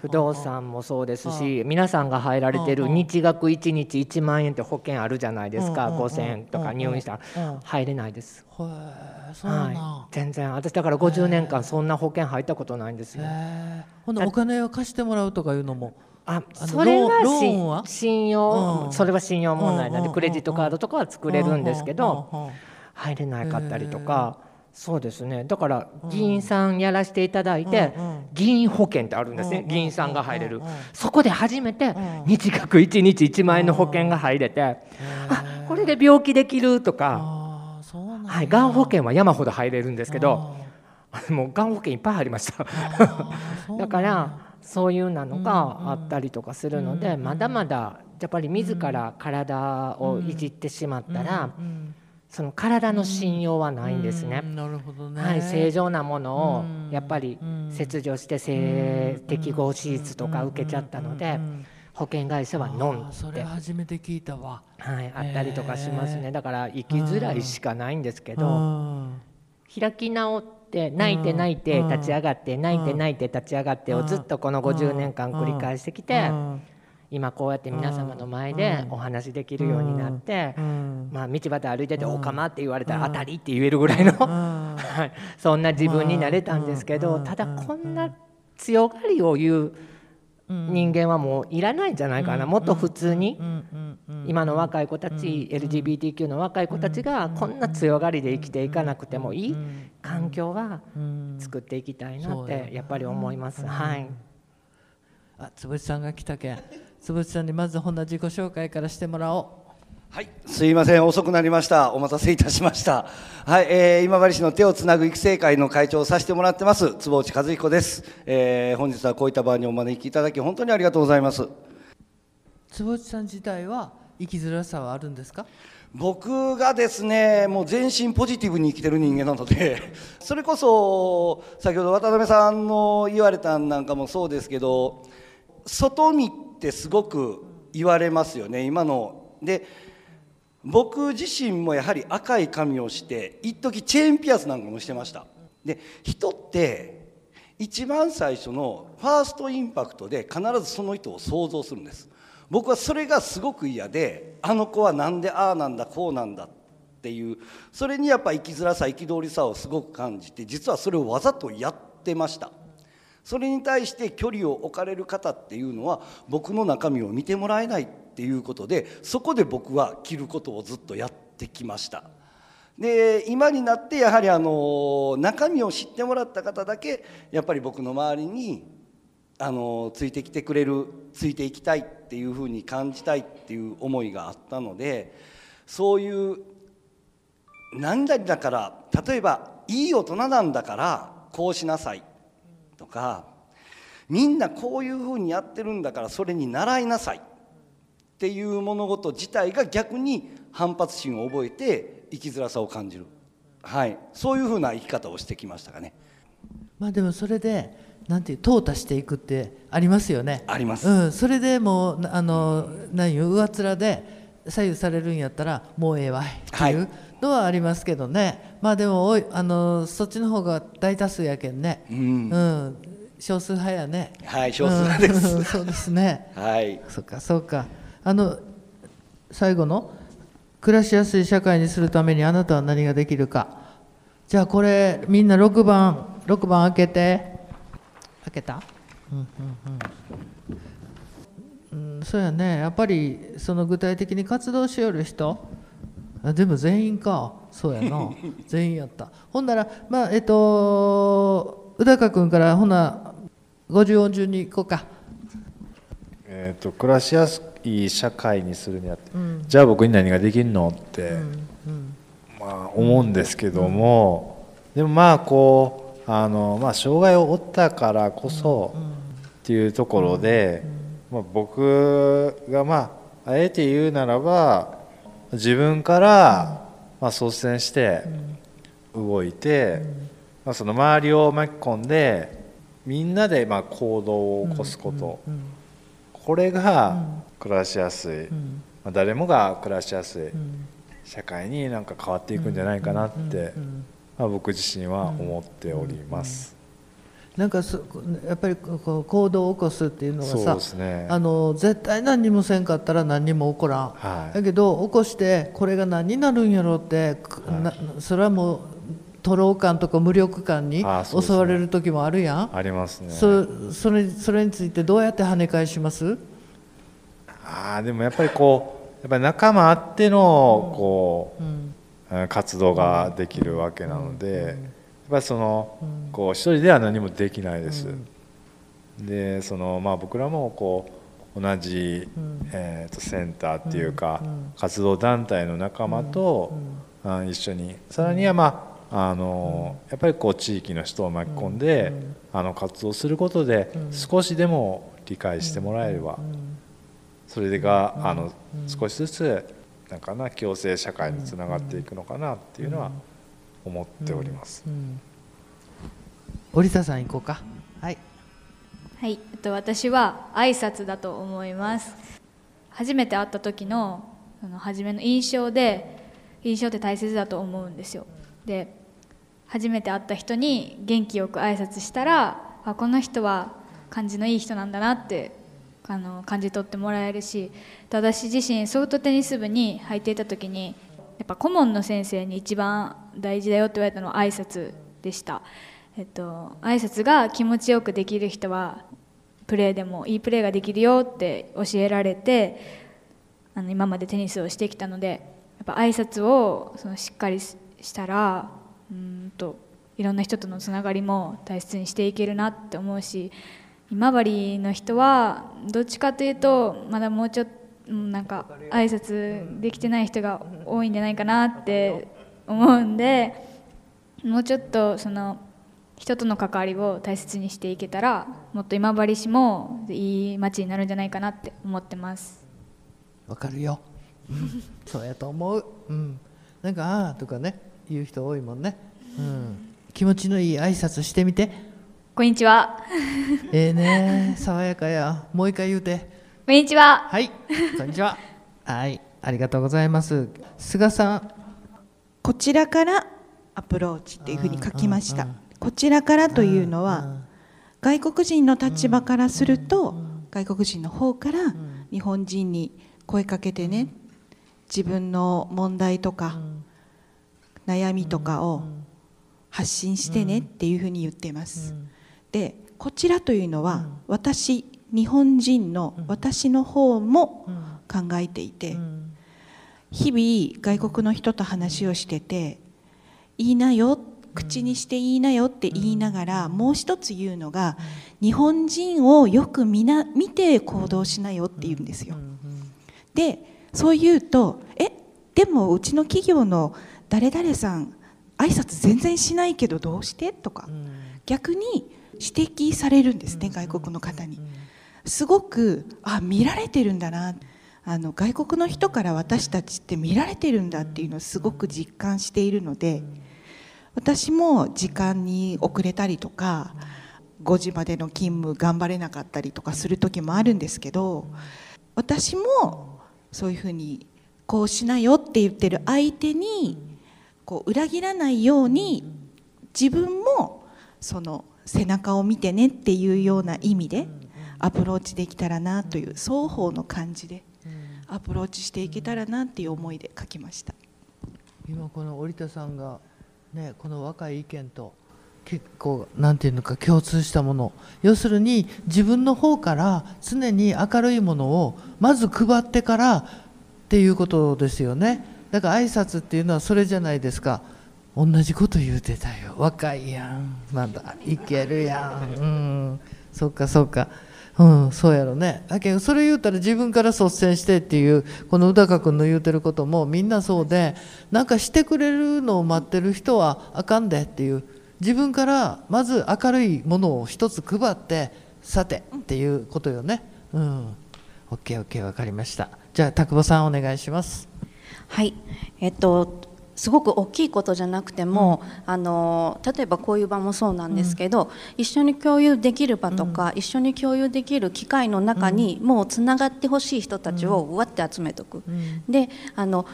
[SPEAKER 9] 不動産もそうですし皆さんが入られてる日額1日1万円って保険あるじゃないですか。
[SPEAKER 3] うんうんうん
[SPEAKER 9] 5,000円とか入院した
[SPEAKER 3] うん。
[SPEAKER 9] ら入れないです。はい、全然。私だから50年間そんな保険入ったことないんですよ。
[SPEAKER 3] ほんでお金を貸してもらうとかいうのも？
[SPEAKER 9] あ
[SPEAKER 3] の
[SPEAKER 9] それは信用、
[SPEAKER 3] うん
[SPEAKER 9] それは信用問題なんでクレジットカードとかは作れるんですけど入れなかったりとか。そうですね。だから議員さんやらせていただいて議員保険ってあるんですね。議員さんが入れる。そこで初めて日額1日1万円の保険が入れてあこれで病気できるとか。はいがん保険は山ほど入れるんですけどもうがん保険いっぱい入りました。だからそういうなのがあったりとかするのでまだまだやっぱり自ら体をいじってしまったらその体の信用はないんですね。
[SPEAKER 3] なるほどね、
[SPEAKER 9] はい、正常なものをやっぱり切除して性適合手術とか受けちゃったので保険会社はノン
[SPEAKER 3] あそ
[SPEAKER 9] って、
[SPEAKER 3] れ初めて聞いたわ。
[SPEAKER 9] はい、あったりとかしますね。だから生きづらいしかないんですけ
[SPEAKER 3] う
[SPEAKER 9] ど
[SPEAKER 3] ん。
[SPEAKER 9] 開き直って泣いて泣いて立ち上がって泣いて泣いて立ち上がってをずっとこの50年間繰り返してきて今こうやって皆様の前でお話できるようになってまあ道端歩いてて「おかま」って言われたら「当たり」って言えるぐらいの はいそんな自分になれたんですけどただこんな強がりを言う人間はもういらないんじゃないかな。もっと普通に。今の若い子たち LGBTQ の若い子たちがこんな強がりで生きていかなくてもいい環境は作っていきたいなってやっぱり思います。はい。
[SPEAKER 3] あ坪内さんが来たけん。坪内さんにまずほんな自己紹介からしてもらお
[SPEAKER 12] はい、すいません、遅くなりました。お待たせいたしました。はい、えー、今治市の手をつなぐ育成会の会長をさせてもらってます、坪内和彦です。えー、本日はこういった場にお招きいただき、本当にありがとうございます。
[SPEAKER 3] 坪内さん自体は生きづらさはあるんですか？
[SPEAKER 12] 僕がですねもう全身ポジティブに生きてる人間なので それこそ先ほど渡辺さんの言われたんなんかもそうですけど外見ってすごく言われますよね今ので僕自身もやはり赤い髪をして一時チェーンピアスなんかもしてました。で人って一番最初のファーストインパクトで必ずその人を想像するんです。僕はそれがすごく嫌であの子は何でああなんだこうなんだっていうそれにやっぱ生きづらさ憤りさをすごく感じて実はそれをわざとやってました。それに対して距離を置かれる方っていうのは僕の中身を見てもらえないっていうことでそこで僕は着ることをずっとやってきました。で今になってやはりあの中身を知ってもらった方だけやっぱり僕の周りにあのついてきてくれるついていきたいっていうふうに感じたいっていう思いがあったのでそういう何々だから例えばいい大人なんだからこうしなさい。とかみんなこういうふうにやってるんだからそれに習いなさいっていう物事自体が逆に反発心を覚えて生きづらさを感じる、はい、そういうふうな生き方をしてきましたかね。
[SPEAKER 3] まあでもそれでなんていう淘汰していくってありますよね。
[SPEAKER 12] あります。
[SPEAKER 3] うん、それでもうあの何よ上面で左右されるんやったらもうええわいっていうのはありますけどね。はい、まあでもあのそっちの方が大多数やけんね。うん、うん、少数派やね。
[SPEAKER 12] はい少数派です。
[SPEAKER 3] うん、そうですね。
[SPEAKER 12] はい。
[SPEAKER 3] そっかそうか。あの最後の暮らしやすい社会にするためにあなたは何ができるか。じゃあこれみんな6番6番開けて。開けた？うんうんうん、うん、そうやねやっぱりその具体的に活動しよる人あでも全員か。そうやな。全員やった。ほんならまあえっと宇高君からほな50音順に行こうか。
[SPEAKER 4] えっと暮らしやすい社会にするにあって、うん、じゃあ僕に何ができるのって、うんうん、まあ思うんですけども、でもまあこうあの、まあ、障害を負ったからこそっていうところで、まあ、僕がまああえて言うならば自分からまあ率先して動いて、まあ、その周りを巻き込んでみんなでまあ行動を起こすこと、これが暮らしやすい、まあ、誰もが暮らしやすい。社会になんか変わっていくんじゃないかなってまあ、僕自身は思っております。
[SPEAKER 3] なんかやっぱりこう行動を起こすっていうのがさ、ね、あの絶対何にもせんかったら何にも起こらん、はい、だけど起こしてこれが何になるんやろうって、はい、それはもう徒労感とか無力感に襲われる時もあるやん。
[SPEAKER 4] ありますね。
[SPEAKER 3] そそれそれについてどうやって跳ね返します？
[SPEAKER 4] あでもやっぱりこうやっぱり仲間あってのこう、うん。活動ができるわけなので、やっぱりそのこう一人では何もできないです。でそのまあ僕らもこう同じ、えー、とセンターっていうか、活動団体の仲間と、あ一緒に。さらにはまああのやっぱりこう地域の人を巻き込んで、あの活動することで少しでも理解してもらえれば、それがあの少しずつなんかな共生社会につながっていくのかなっていうのは思っております。
[SPEAKER 3] 織田さん行こうか。はい。
[SPEAKER 5] はい、えっと私は挨拶だと思います。初めて会った時のその初めの印象で印象って大切だと思うんですよ。で、初めて会った人に元気よく挨拶したら、あこの人は感じのいい人なんだなってあの感じ取ってもらえるし私自身ソフトテニス部に入っていた時にやっぱ顧問の先生に一番大事だよって言われたのは挨拶でした、えっと、挨拶が気持ちよくできる人はプレーでもいいプレーができるよって教えられてあの今までテニスをしてきたのでやっぱ挨拶をそのしっかりしたらうんといろんな人とのつながりも大切にしていけるなって思うし今治の人はどっちかというとまだもうちょっとなんか挨拶できてない人が多いんじゃないかなって思うんでもうちょっとその人との関わりを大切にしていけたらもっと今治市もいい街になるんじゃないかなって思ってます。
[SPEAKER 3] わかるよ、うん、そうやと思う、うん、なんかああとかね言う人多いもんね、うん、気持ちのいい挨拶してみて。
[SPEAKER 5] こんにちは。
[SPEAKER 3] ええね爽やかや。もう一回言うて
[SPEAKER 5] こんにちは。
[SPEAKER 3] はい。こんにちは。はい。ありがとうございます。菅さん。
[SPEAKER 6] こちらからアプローチっていうふうに書きました。こちらからというのは外国人の立場からすると外国人の方から日本人に声かけてね自分の問題とか悩みとかを発信してねっていうふうに言っています。でこちらというのは私日本人の私の方も考えていて日々外国の人と話をしてていいなよ口にしていいなよって言いながらもう一つ言うのが日本人をよく見な見て行動しなよって言うんですよ。でそう言うと「えでもうちの企業の誰々さん挨拶全然しないけどどうして?」とか逆に指摘されるんですね外国の方に。すごくあ見られてるんだな。あの外国の人から私たちって見られてるんだっていうのをすごく実感しているので私も時間に遅れたりとか5時までの勤務頑張れなかったりとかする時もあるんですけど私もそういうふうにこうしなよって言ってる相手にこう裏切らないように自分もその背中を見てねっていうような意味でアプローチできたらなという双方の感じでアプローチしていけたらなっていう思いで書きました。
[SPEAKER 3] 今この織田さんがねこの若い意見と結構なんていうのか共通したもの。要するに自分の方から常に明るいものをまず配ってからっていうことですよね。だから挨拶っていうのはそれじゃないですか。同じこと言うてたよ。若いやん。まだいけるやん。うん。そっかそっかうん、そうやろね。だけどそれ言うたら自分から率先してっていうこの宇高君の言うてることもみんなそうでなんかしてくれるのを待ってる人はあかんでっていう。自分からまず明るいものを一つ配ってさてっていうことよね。うん。OKOK 分かりました。じゃあ田久保さんお願いします。
[SPEAKER 7] はい、えっとすごく大きいことじゃなくても、あの例えばこういう場もそうなんですけど、一緒に共有できる場とか、一緒に共有できる機会の中に、もうつながってほしい人たちをうわって集めとく。であの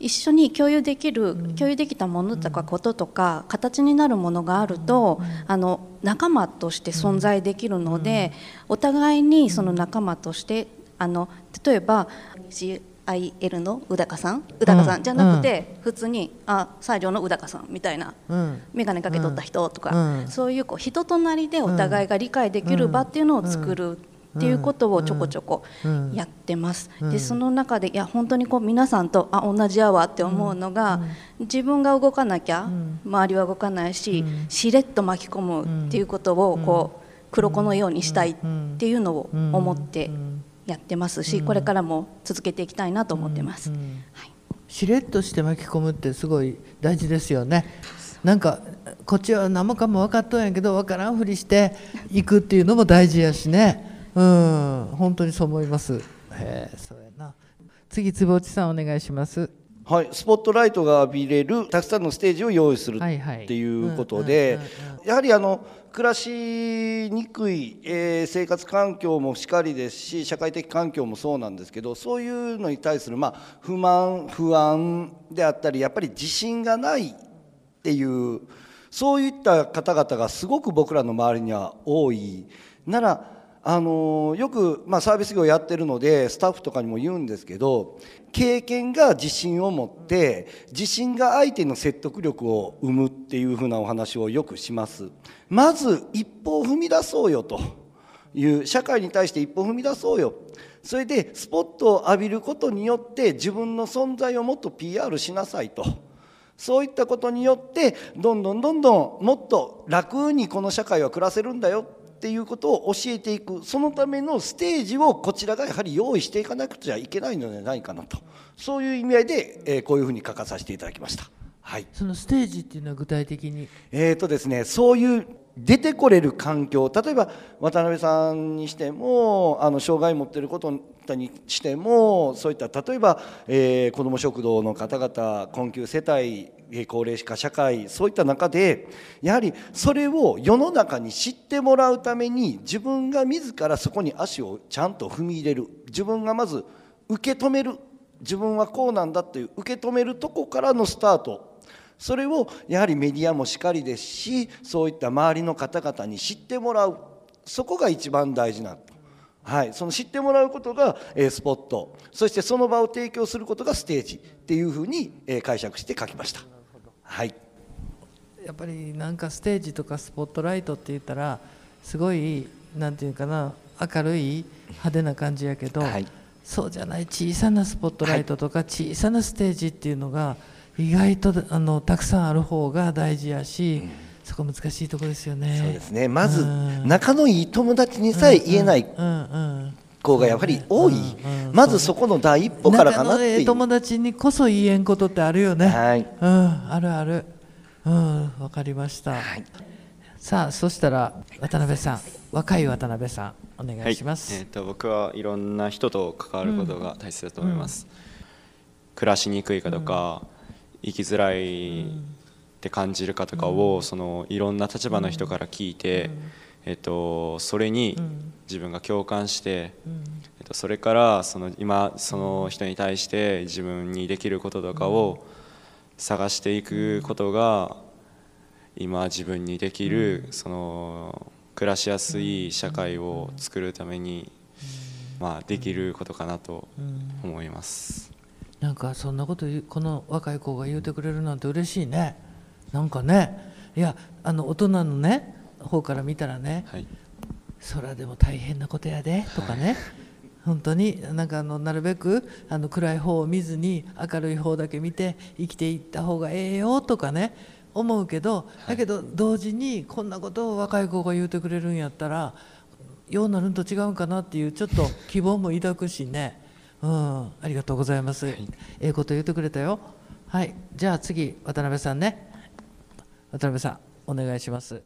[SPEAKER 7] 一緒に共有できる、共有できたものとかこととか、形になるものがあると、あの仲間として存在できるので、お互いにその仲間としてあの例えば IL の宇高さん宇高さんじゃなくて、普通にあ西条の宇高さんみたいな、眼鏡かけとった人とか、そういうこう人となりでお互いが理解できる場っていうのを作るっていうことをちょこちょこやってます。
[SPEAKER 3] うん
[SPEAKER 7] でその中でいや本当にこう皆さんとあ同じやわって思うのが、自分が動かなきゃ周りは動かないし、しれっと巻き込むっていうことをこう黒子のようにしたいっていうのを思ってやってますし、これからも続けていきたいなと思ってます。
[SPEAKER 3] しれっとして巻き込むってすごい大事ですよね。なんかこっちは何もかも分かっとんやけど分からんふりしていくっていうのも大事やしね。うん。本当にそう思います。へえそうやな。次坪内さんお願いします
[SPEAKER 12] はい、スポットライトが浴びれるたくさんのステージを用意するっていうことでやはりあの暮らしにくい、えー生活環境もしかりですし社会的環境もそうなんですけどそういうのに対する、まあ、不満不安であったりやっぱり自信がないっていうそういった方々がすごく僕らの周りには多い。ならあのよく、まあ、サービス業やってるのでスタッフとかにも言うんですけど経験が自信を持って自信が相手の説得力を生むっていうふうなお話をよくします。まず一歩を踏み出そうよと。いう社会に対して一歩踏み出そうよ。それでスポットを浴びることによって自分の存在をもっと PR しなさいと。そういったことによってどんどんどんどんもっと楽にこの社会は暮らせるんだよ。っていうことを教えていくそのためのステージをこちらがやはり用意していかなくちゃいけないのではないかなとそういう意味合いで、えーこういうふうに書かさせていただきました。はい
[SPEAKER 3] そのステージっていうのは具体的に？
[SPEAKER 12] えーとですね、そういう出てこれる環境例えば渡辺さんにしてもあの障害持っていることにしてもそういった例えば、えー、子ども食堂の方々困窮世帯高齢化社会そういった中でやはりそれを世の中に知ってもらうために自分が自らそこに足をちゃんと踏み入れる。自分がまず受け止める。自分はこうなんだっていう受け止めるとこからのスタート。それをやはりメディアもしかりですしそういった周りの方々に知ってもらう。そこが一番大事な。はい、その知ってもらうことが、えスポット。そしてその場を提供することがステージ。っていうふうに、え解釈して書きました。はい。
[SPEAKER 3] やっぱりなんかステージとかスポットライトって言ったらすごいなんていうかな明るい派手な感じやけど、はい、そうじゃない小さなスポットライトとか小さなステージっていうのが意外とあのたくさんある方が大事やし、うん、そこ難しいところですよね。
[SPEAKER 12] そうですね。まず、仲のいい友達にさえ言えない、子がやはり多い、まずそこの第一歩からかなっていう。
[SPEAKER 3] 友達にこそ言えんことってあるよね、はい、うん、あるある。うんわかりました、はい、さあそしたら渡辺さん。若い渡辺さんお願いします、
[SPEAKER 8] はい、えーと、僕はいろんな人と関わることが大切だと思います、うん、暮らしにくいかとか、うん、生きづらいって感じるかとかを、うん、そのいろんな立場の人から聞いて、えーと、それに自分が共感して、えーと、それからその今その人に対して自分にできることとかを探していくことが今自分にできるその暮らしやすい社会を作るために、まあ、できることかなと思います。
[SPEAKER 3] なんかそんなことこの若い子が言うてくれるなんて嬉しいね。なんかねいやあの大人のね方から見たらね、はい、そらでも大変なことやでとかね、はい、本当になんかあのなるべくあの暗い方を見ずに明るい方だけ見て生きていった方がええよとかね思うけどだけど同時にこんなことを若い子が言うてくれるんやったらようなるんと違うんかなっていうちょっと希望も抱くしね、うん、ありがとうございます、はい、ええこと言うてくれたよ。はい。じゃあ次渡辺さんね。渡辺さんお願いします。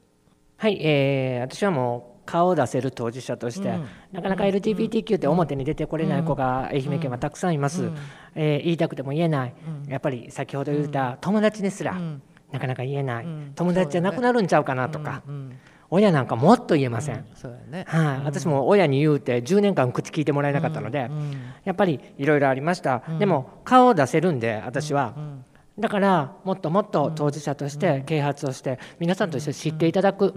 [SPEAKER 9] はい、えー、私はもう顔を出せる当事者として、うん、なかなか LGBTQ って表に出てこれない子が愛媛県はたくさんいます、うん、えー、言いたくても言えない、うん、やっぱり先ほど言った友達ですら、なかなか言えない、友達じゃなくなるんちゃうかなとか、親なんかもっと言えません、ね。はい、私も親に言うて10年間口聞いてもらえなかったので、やっぱりいろいろありました、でも顔を出せるんで私は、だからもっともっと当事者として啓発をして皆さんと一緒に知っていただく、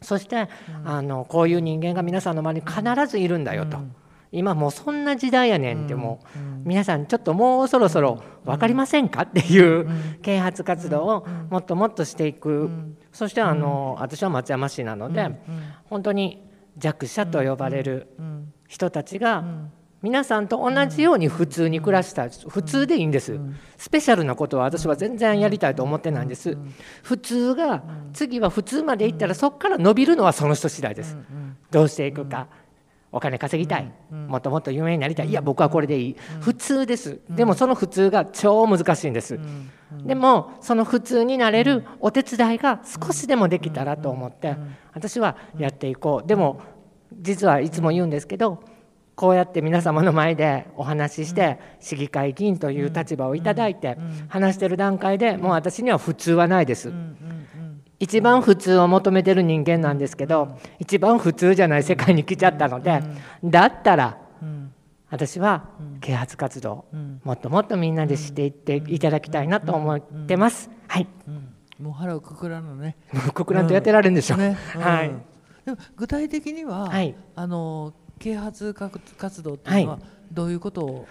[SPEAKER 9] そしてあのこういう人間が皆さんの周りに必ずいるんだよと。今もうそんな時代やねんってもう皆さんちょっともうそろそろ分かりませんか？っていう啓発活動をもっともっとしていくそしてあの私は松山市なので本当に弱者と呼ばれる人たちが皆さんと同じように普通に暮らしたい普通でいいんです。スペシャルなことは私は全然やりたいと思ってないんです。普通が次は普通までいったらそこから伸びるのはその人次第です。どうしていくかお金稼ぎたいもっともっと有名になりたい。いや僕はこれでいい。普通です。でもその普通が超難しいんです。でもその普通になれるお手伝いが少しでもできたらと思って私はやっていこう。でも実はいつも言うんですけどこうやって皆様の前でお話しして市議会議員という立場をいただいて話してる段階でもう私には普通はないです。一番普通を求めてる人間なんですけど一番普通じゃない世界に来ちゃったのでだったら私は啓発活動もっともっとみんなでしていっていただきたいなと思ってます。はい。
[SPEAKER 3] もう腹をくくらんのね。
[SPEAKER 9] くくらんとやってられるんでしょう。ね、はい。
[SPEAKER 3] でも具体的には、はい、あの啓発活動っていうのはどういうことを、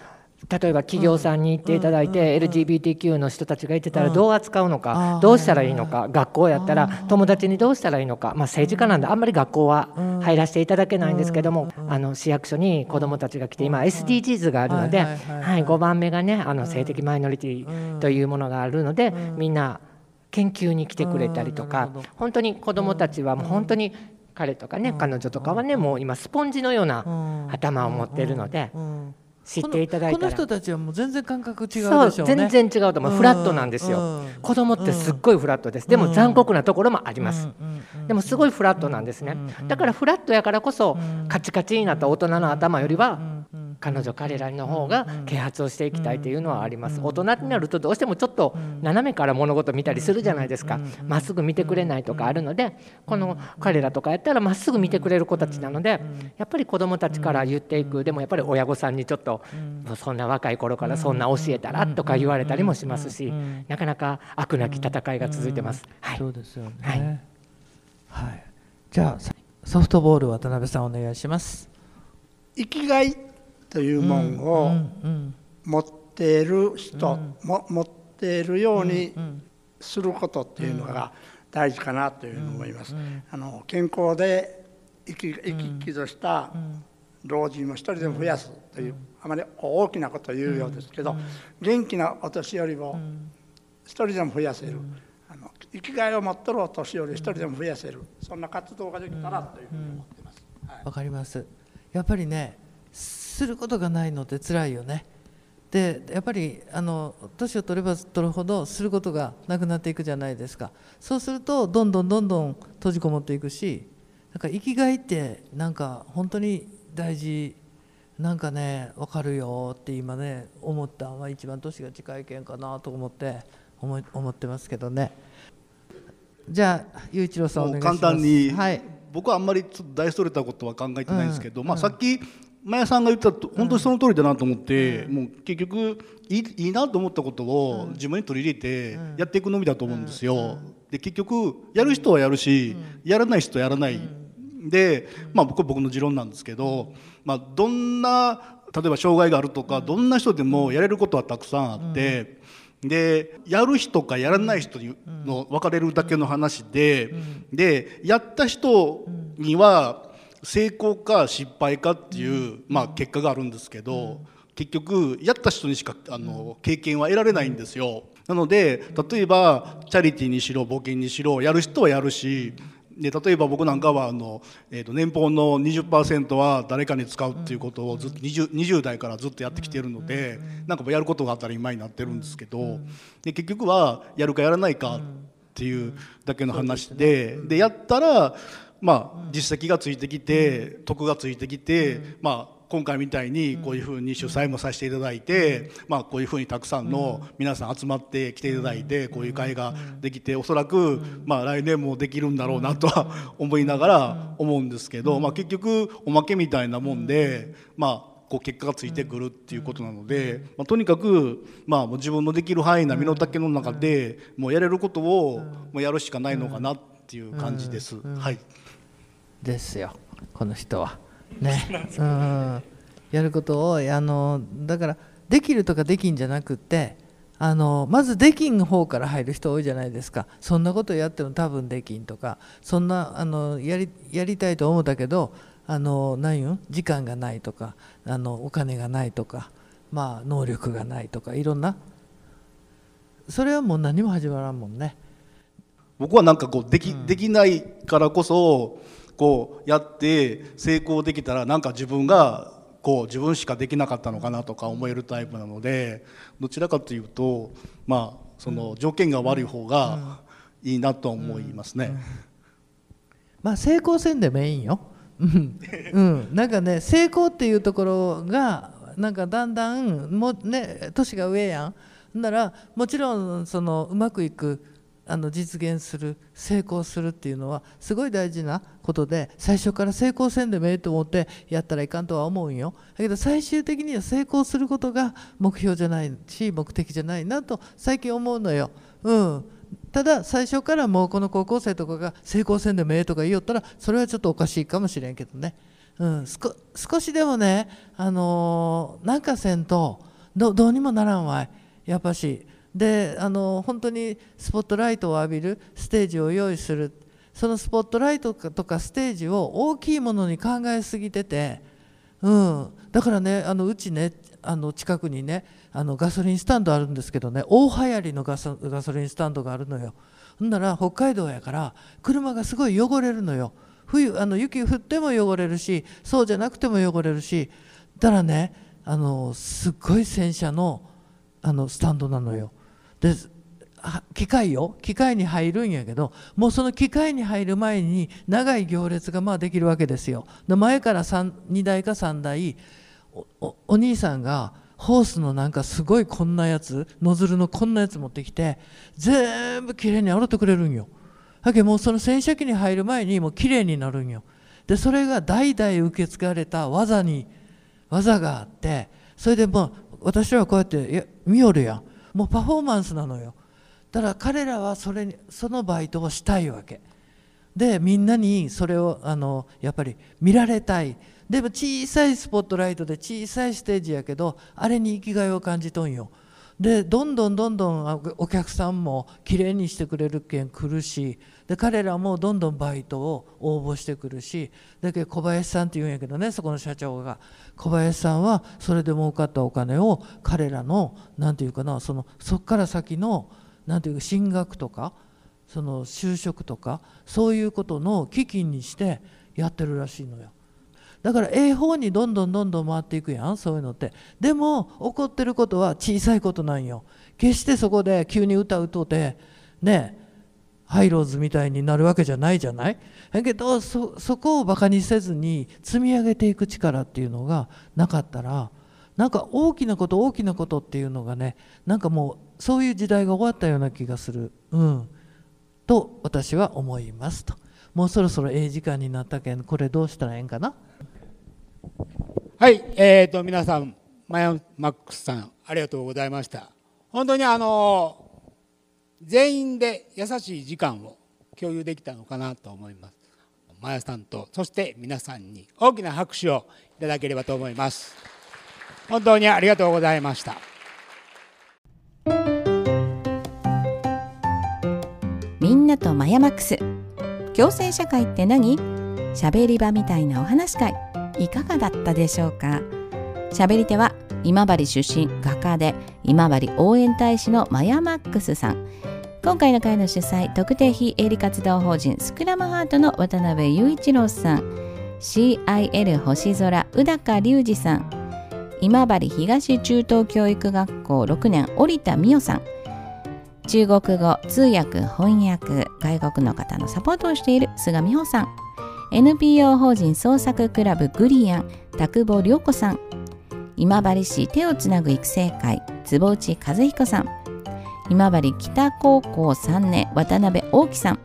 [SPEAKER 9] 例えば企業さんに行っていただいて LGBTQ の人たちがいてたらどう扱うのかどうしたらいいのか学校やったら友達にどうしたらいいのかまあ政治家なんであんまり学校は入らせていただけないんですけどもあの市役所に子どもたちが来て今 SDGs があるのではい5番目がねあの性的マイノリティというものがあるのでみんな研究に来てくれたりとか本当に子どもたちはもう本当に彼とかね彼女とかはねもう今スポンジのような頭を持っているので知っていただいたら。
[SPEAKER 3] この人たちはもう全然感覚違うでしょう
[SPEAKER 9] そう
[SPEAKER 3] ね
[SPEAKER 9] 全然違うと思う、フラットなんですよ、
[SPEAKER 3] うん。
[SPEAKER 9] 子供ってすっごいフラットです、でも残酷なところもあります、でもすごいフラットなんですね、だからフラットやからこそ、カチカチになった大人の頭よりは、彼女彼らの方が啓発をしていきたいというのはあります。大人になるとどうしてもちょっと斜めから物事見たりするじゃないですか。まっすぐ見てくれないとかあるのでこの彼らとかやったらまっすぐ見てくれる子たちなのでやっぱり子どもたちから言っていく。でもやっぱり親御さんにちょっとそんな若い頃からそんな教えたらとか言われたりもしますしなかなか悪なき戦いが続いてます。はい、
[SPEAKER 3] そうですよね。
[SPEAKER 9] はい。
[SPEAKER 3] はい、じゃあソフトボール渡辺さんお願いします。
[SPEAKER 10] 生きがいというもんを持っている人、も持っているようにすることっていうのが大事かなというふうに思います。あの健康で生き生き生きとした老人を一人でも増やすという、あまり大きなことを言うようですけど、元気なお年寄りを一人でも増やせる。あの生きがいを持ってるお年寄り一人でも増やせる。そんな活動ができたらというふうに思ってます。
[SPEAKER 3] わかります。やっぱりね、することがないのって辛いよね。で、やっぱりあの年を取れば取るほどすることがなくなっていくじゃないですか。そうするとどんどんどんどん閉じこもっていくし、なんか生きがいってなんか本当に大事。なんかね分かるよって今ね思ったのは一番年が近いけんかなと思って思い思ってますけどね。じゃあ雄一郎さんお願いします。
[SPEAKER 11] 簡単に、
[SPEAKER 3] はい。
[SPEAKER 11] 僕はあんまりちょっと大それたことは考えてないんですけど、まあ、さっきマヤさんが言ったと本当にその通りだなと思って、もう結局いいいいなと思ったことを自分に取り入れてやっていくのみだと思うんですよ。で結局やる人はやるし、やらない人はやらない。で、まあ、僕は僕の持論なんですけど、まあ、どんな例えば障害があるとか、どんな人でもやれることはたくさんあって。でやる人かやらない人の分かれるだけの話で、でやった人には成功か失敗かっていう、まあ、結果があるんですけど、結局やった人にしかあの経験は得られないんですよ。なので例えばチャリティーにしろ募金にしろやる人はやるしで例えば僕なんかはあの、えー、と年俸の20%は誰かに使うっていうことをずっと 20, 20代からずっとやってきてるのでなんかやることが当たり前になってるんですけどで結局はやるかやらないかっていうだけの話ででやったらまあ実績がついてきて得がついてきてまあ今回みたいにこういうふうに主催もさせていただいて、まあ、こういうふうにたくさんの皆さん集まってきていただいてこういう会ができておそらくまあ来年もできるんだろうなとは 思いながら思うんですけど、まあ、結局おまけみたいなもんで、まあ、こう結果がついてくるっていうことなので、まあ、とにかく、まあ、もう自分のできる範囲な身の丈の中でもうやれることをもうやるしかないのかなっていう感じです。はい、
[SPEAKER 3] ですよこの人は。ね、うん、やることをあのだからできるとかできんじゃなくってあのまずできん方から入る人多いじゃないですか。そんなことやっても多分できんとかそんなあのやりやりたいと思ったけどあの何よ時間がないとかあのお金がないとか、まあ、能力がないとかいろんな。それはもう何も始まらんもんね。
[SPEAKER 11] 僕はなんかこうでき,、できないからこそこうやって成功できたらなんか自分がこう自分しかできなかったのかなとか思えるタイプなのでどちらかというとまあその条件が悪い方がいいなと思いますね。
[SPEAKER 3] まあ成功せんでもいいんよ。うん、うん、なんかね成功っていうところがなんかだんだんもね年が上やん。ならもちろんそのうまくいくあの実現する成功するっていうのはすごい大事なことで最初から成功せんでもええと思ってやったらいかんとは思うんよだけど最終的には成功することが目標じゃないし目的じゃないなと最近思うのよ。うんただ最初からもうこの高校生とかが成功せんでもええとか言いよったらそれはちょっとおかしいかもしれんけどね、うん、少しでもね、あのー、なんかせんとどうにもならんわいやっぱし。であの本当にスポットライトを浴びるステージを用意する。そのスポットライトとかステージを大きいものに考えすぎてて、うん、だからねあのうちねあの近くにねあのガソリンスタンドあるんですけどね大流行りのガソガソリンスタンドがあるのよ。ほんなら北海道やから車がすごい汚れるのよ。冬あの雪降っても汚れるしそうじゃなくても汚れるしだからねあのすっごい戦車のあのスタンドなのよ。で機械よ機械に入るんやけどもうその機械に入る前に長い行列がまあできるわけですよ。で前から2台か3台お兄さんがホースのなんかすごいこんなやつノズルのこんなやつ持ってきて全部きれいに洗ってくれるんよ。だけどもうその洗車機に入る前にもうきれいになるんよ。でそれが代々受け継がれた技に技があってそれでもう私はこうやっていや見よるやんもうパフォーマンスなのよ。だから彼らはそれにそのバイトをしたいわけ。でみんなにそれをあのやっぱり見られたい。でも小さいスポットライトで小さいステージやけどあれに生きがいを感じとんよ。でどんどんどんどんお客さんもきれいにしてくれるけん来るしで彼らもどんどんバイトを応募してくるしだけ小林さんって言うんやけどねそこの社長が小林さんはそれで儲かったお金を彼らの何て言うかなそのそっから先の何て言うか進学とかその就職とかそういうことの基金にしてやってるらしいのよ。だからええ方にどんどんどんどん回っていくやんそういうのって。でも起こってることは小さいことなんよ。決してそこで急に歌うとてねハイローズみたいになるわけじゃないじゃない？だけどそこをバカにせずに積み上げていく力っていうのがなかったらなんか大きなこと大きなことっていうのがねなんかもうそういう時代が終わったような気がする。うん。と私は思いますと。もうそろそろええ時間になったけんこれどうしたらええんかな？
[SPEAKER 2] はいえーと皆さんマヤマックスさんありがとうございました。本当にあの全員で優しい時間を共有できたのかなと思います。マヤさんとそして皆さんに大きな拍手をいただければと思います。本当にありがとうございました。
[SPEAKER 1] みんなとマヤマックス。共生社会って何？喋り場みたいなお話会。いかがだったでしょうか？喋り手は今治出身画家で今治応援大使のマヤマックスさん。今回の会の主催特定非営利活動法人スクラムハートの渡辺雄一郎さん。CIL 星空宇高隆二さん。今治東中等教育学校6年織田美代さん。中国語通訳翻訳外国の方のサポートをしている菅美穂さん。NPO 法人創作クラブグリアン田久保涼子さん。今治市手をつなぐ育成会坪内和彦さん。今治北高校3年渡辺大樹さん。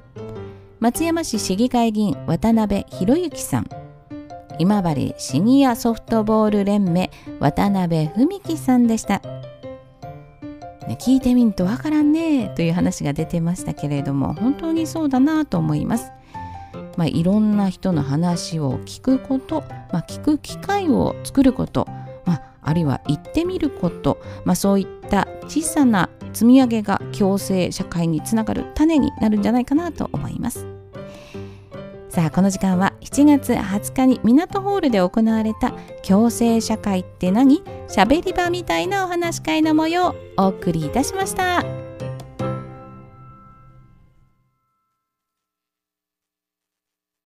[SPEAKER 1] 松山市市議会議員渡辺博之さん。今治シニアソフトボール連盟渡辺文樹さんでした、聞いてみんとわからんねという話が出てましたけれども本当にそうだなと思います。まあ、いろんな人の話を聞くこと、まあ、聞く機会を作ることまあるいは行ってみること、まあ、そういった小さな積み上げが共生社会につながる種になるんじゃないかなと思いますさあこの時間は7月20日に港ホールで行われた共生社会って何？しゃべり場みたいなお話会の模様をお送りいたしました。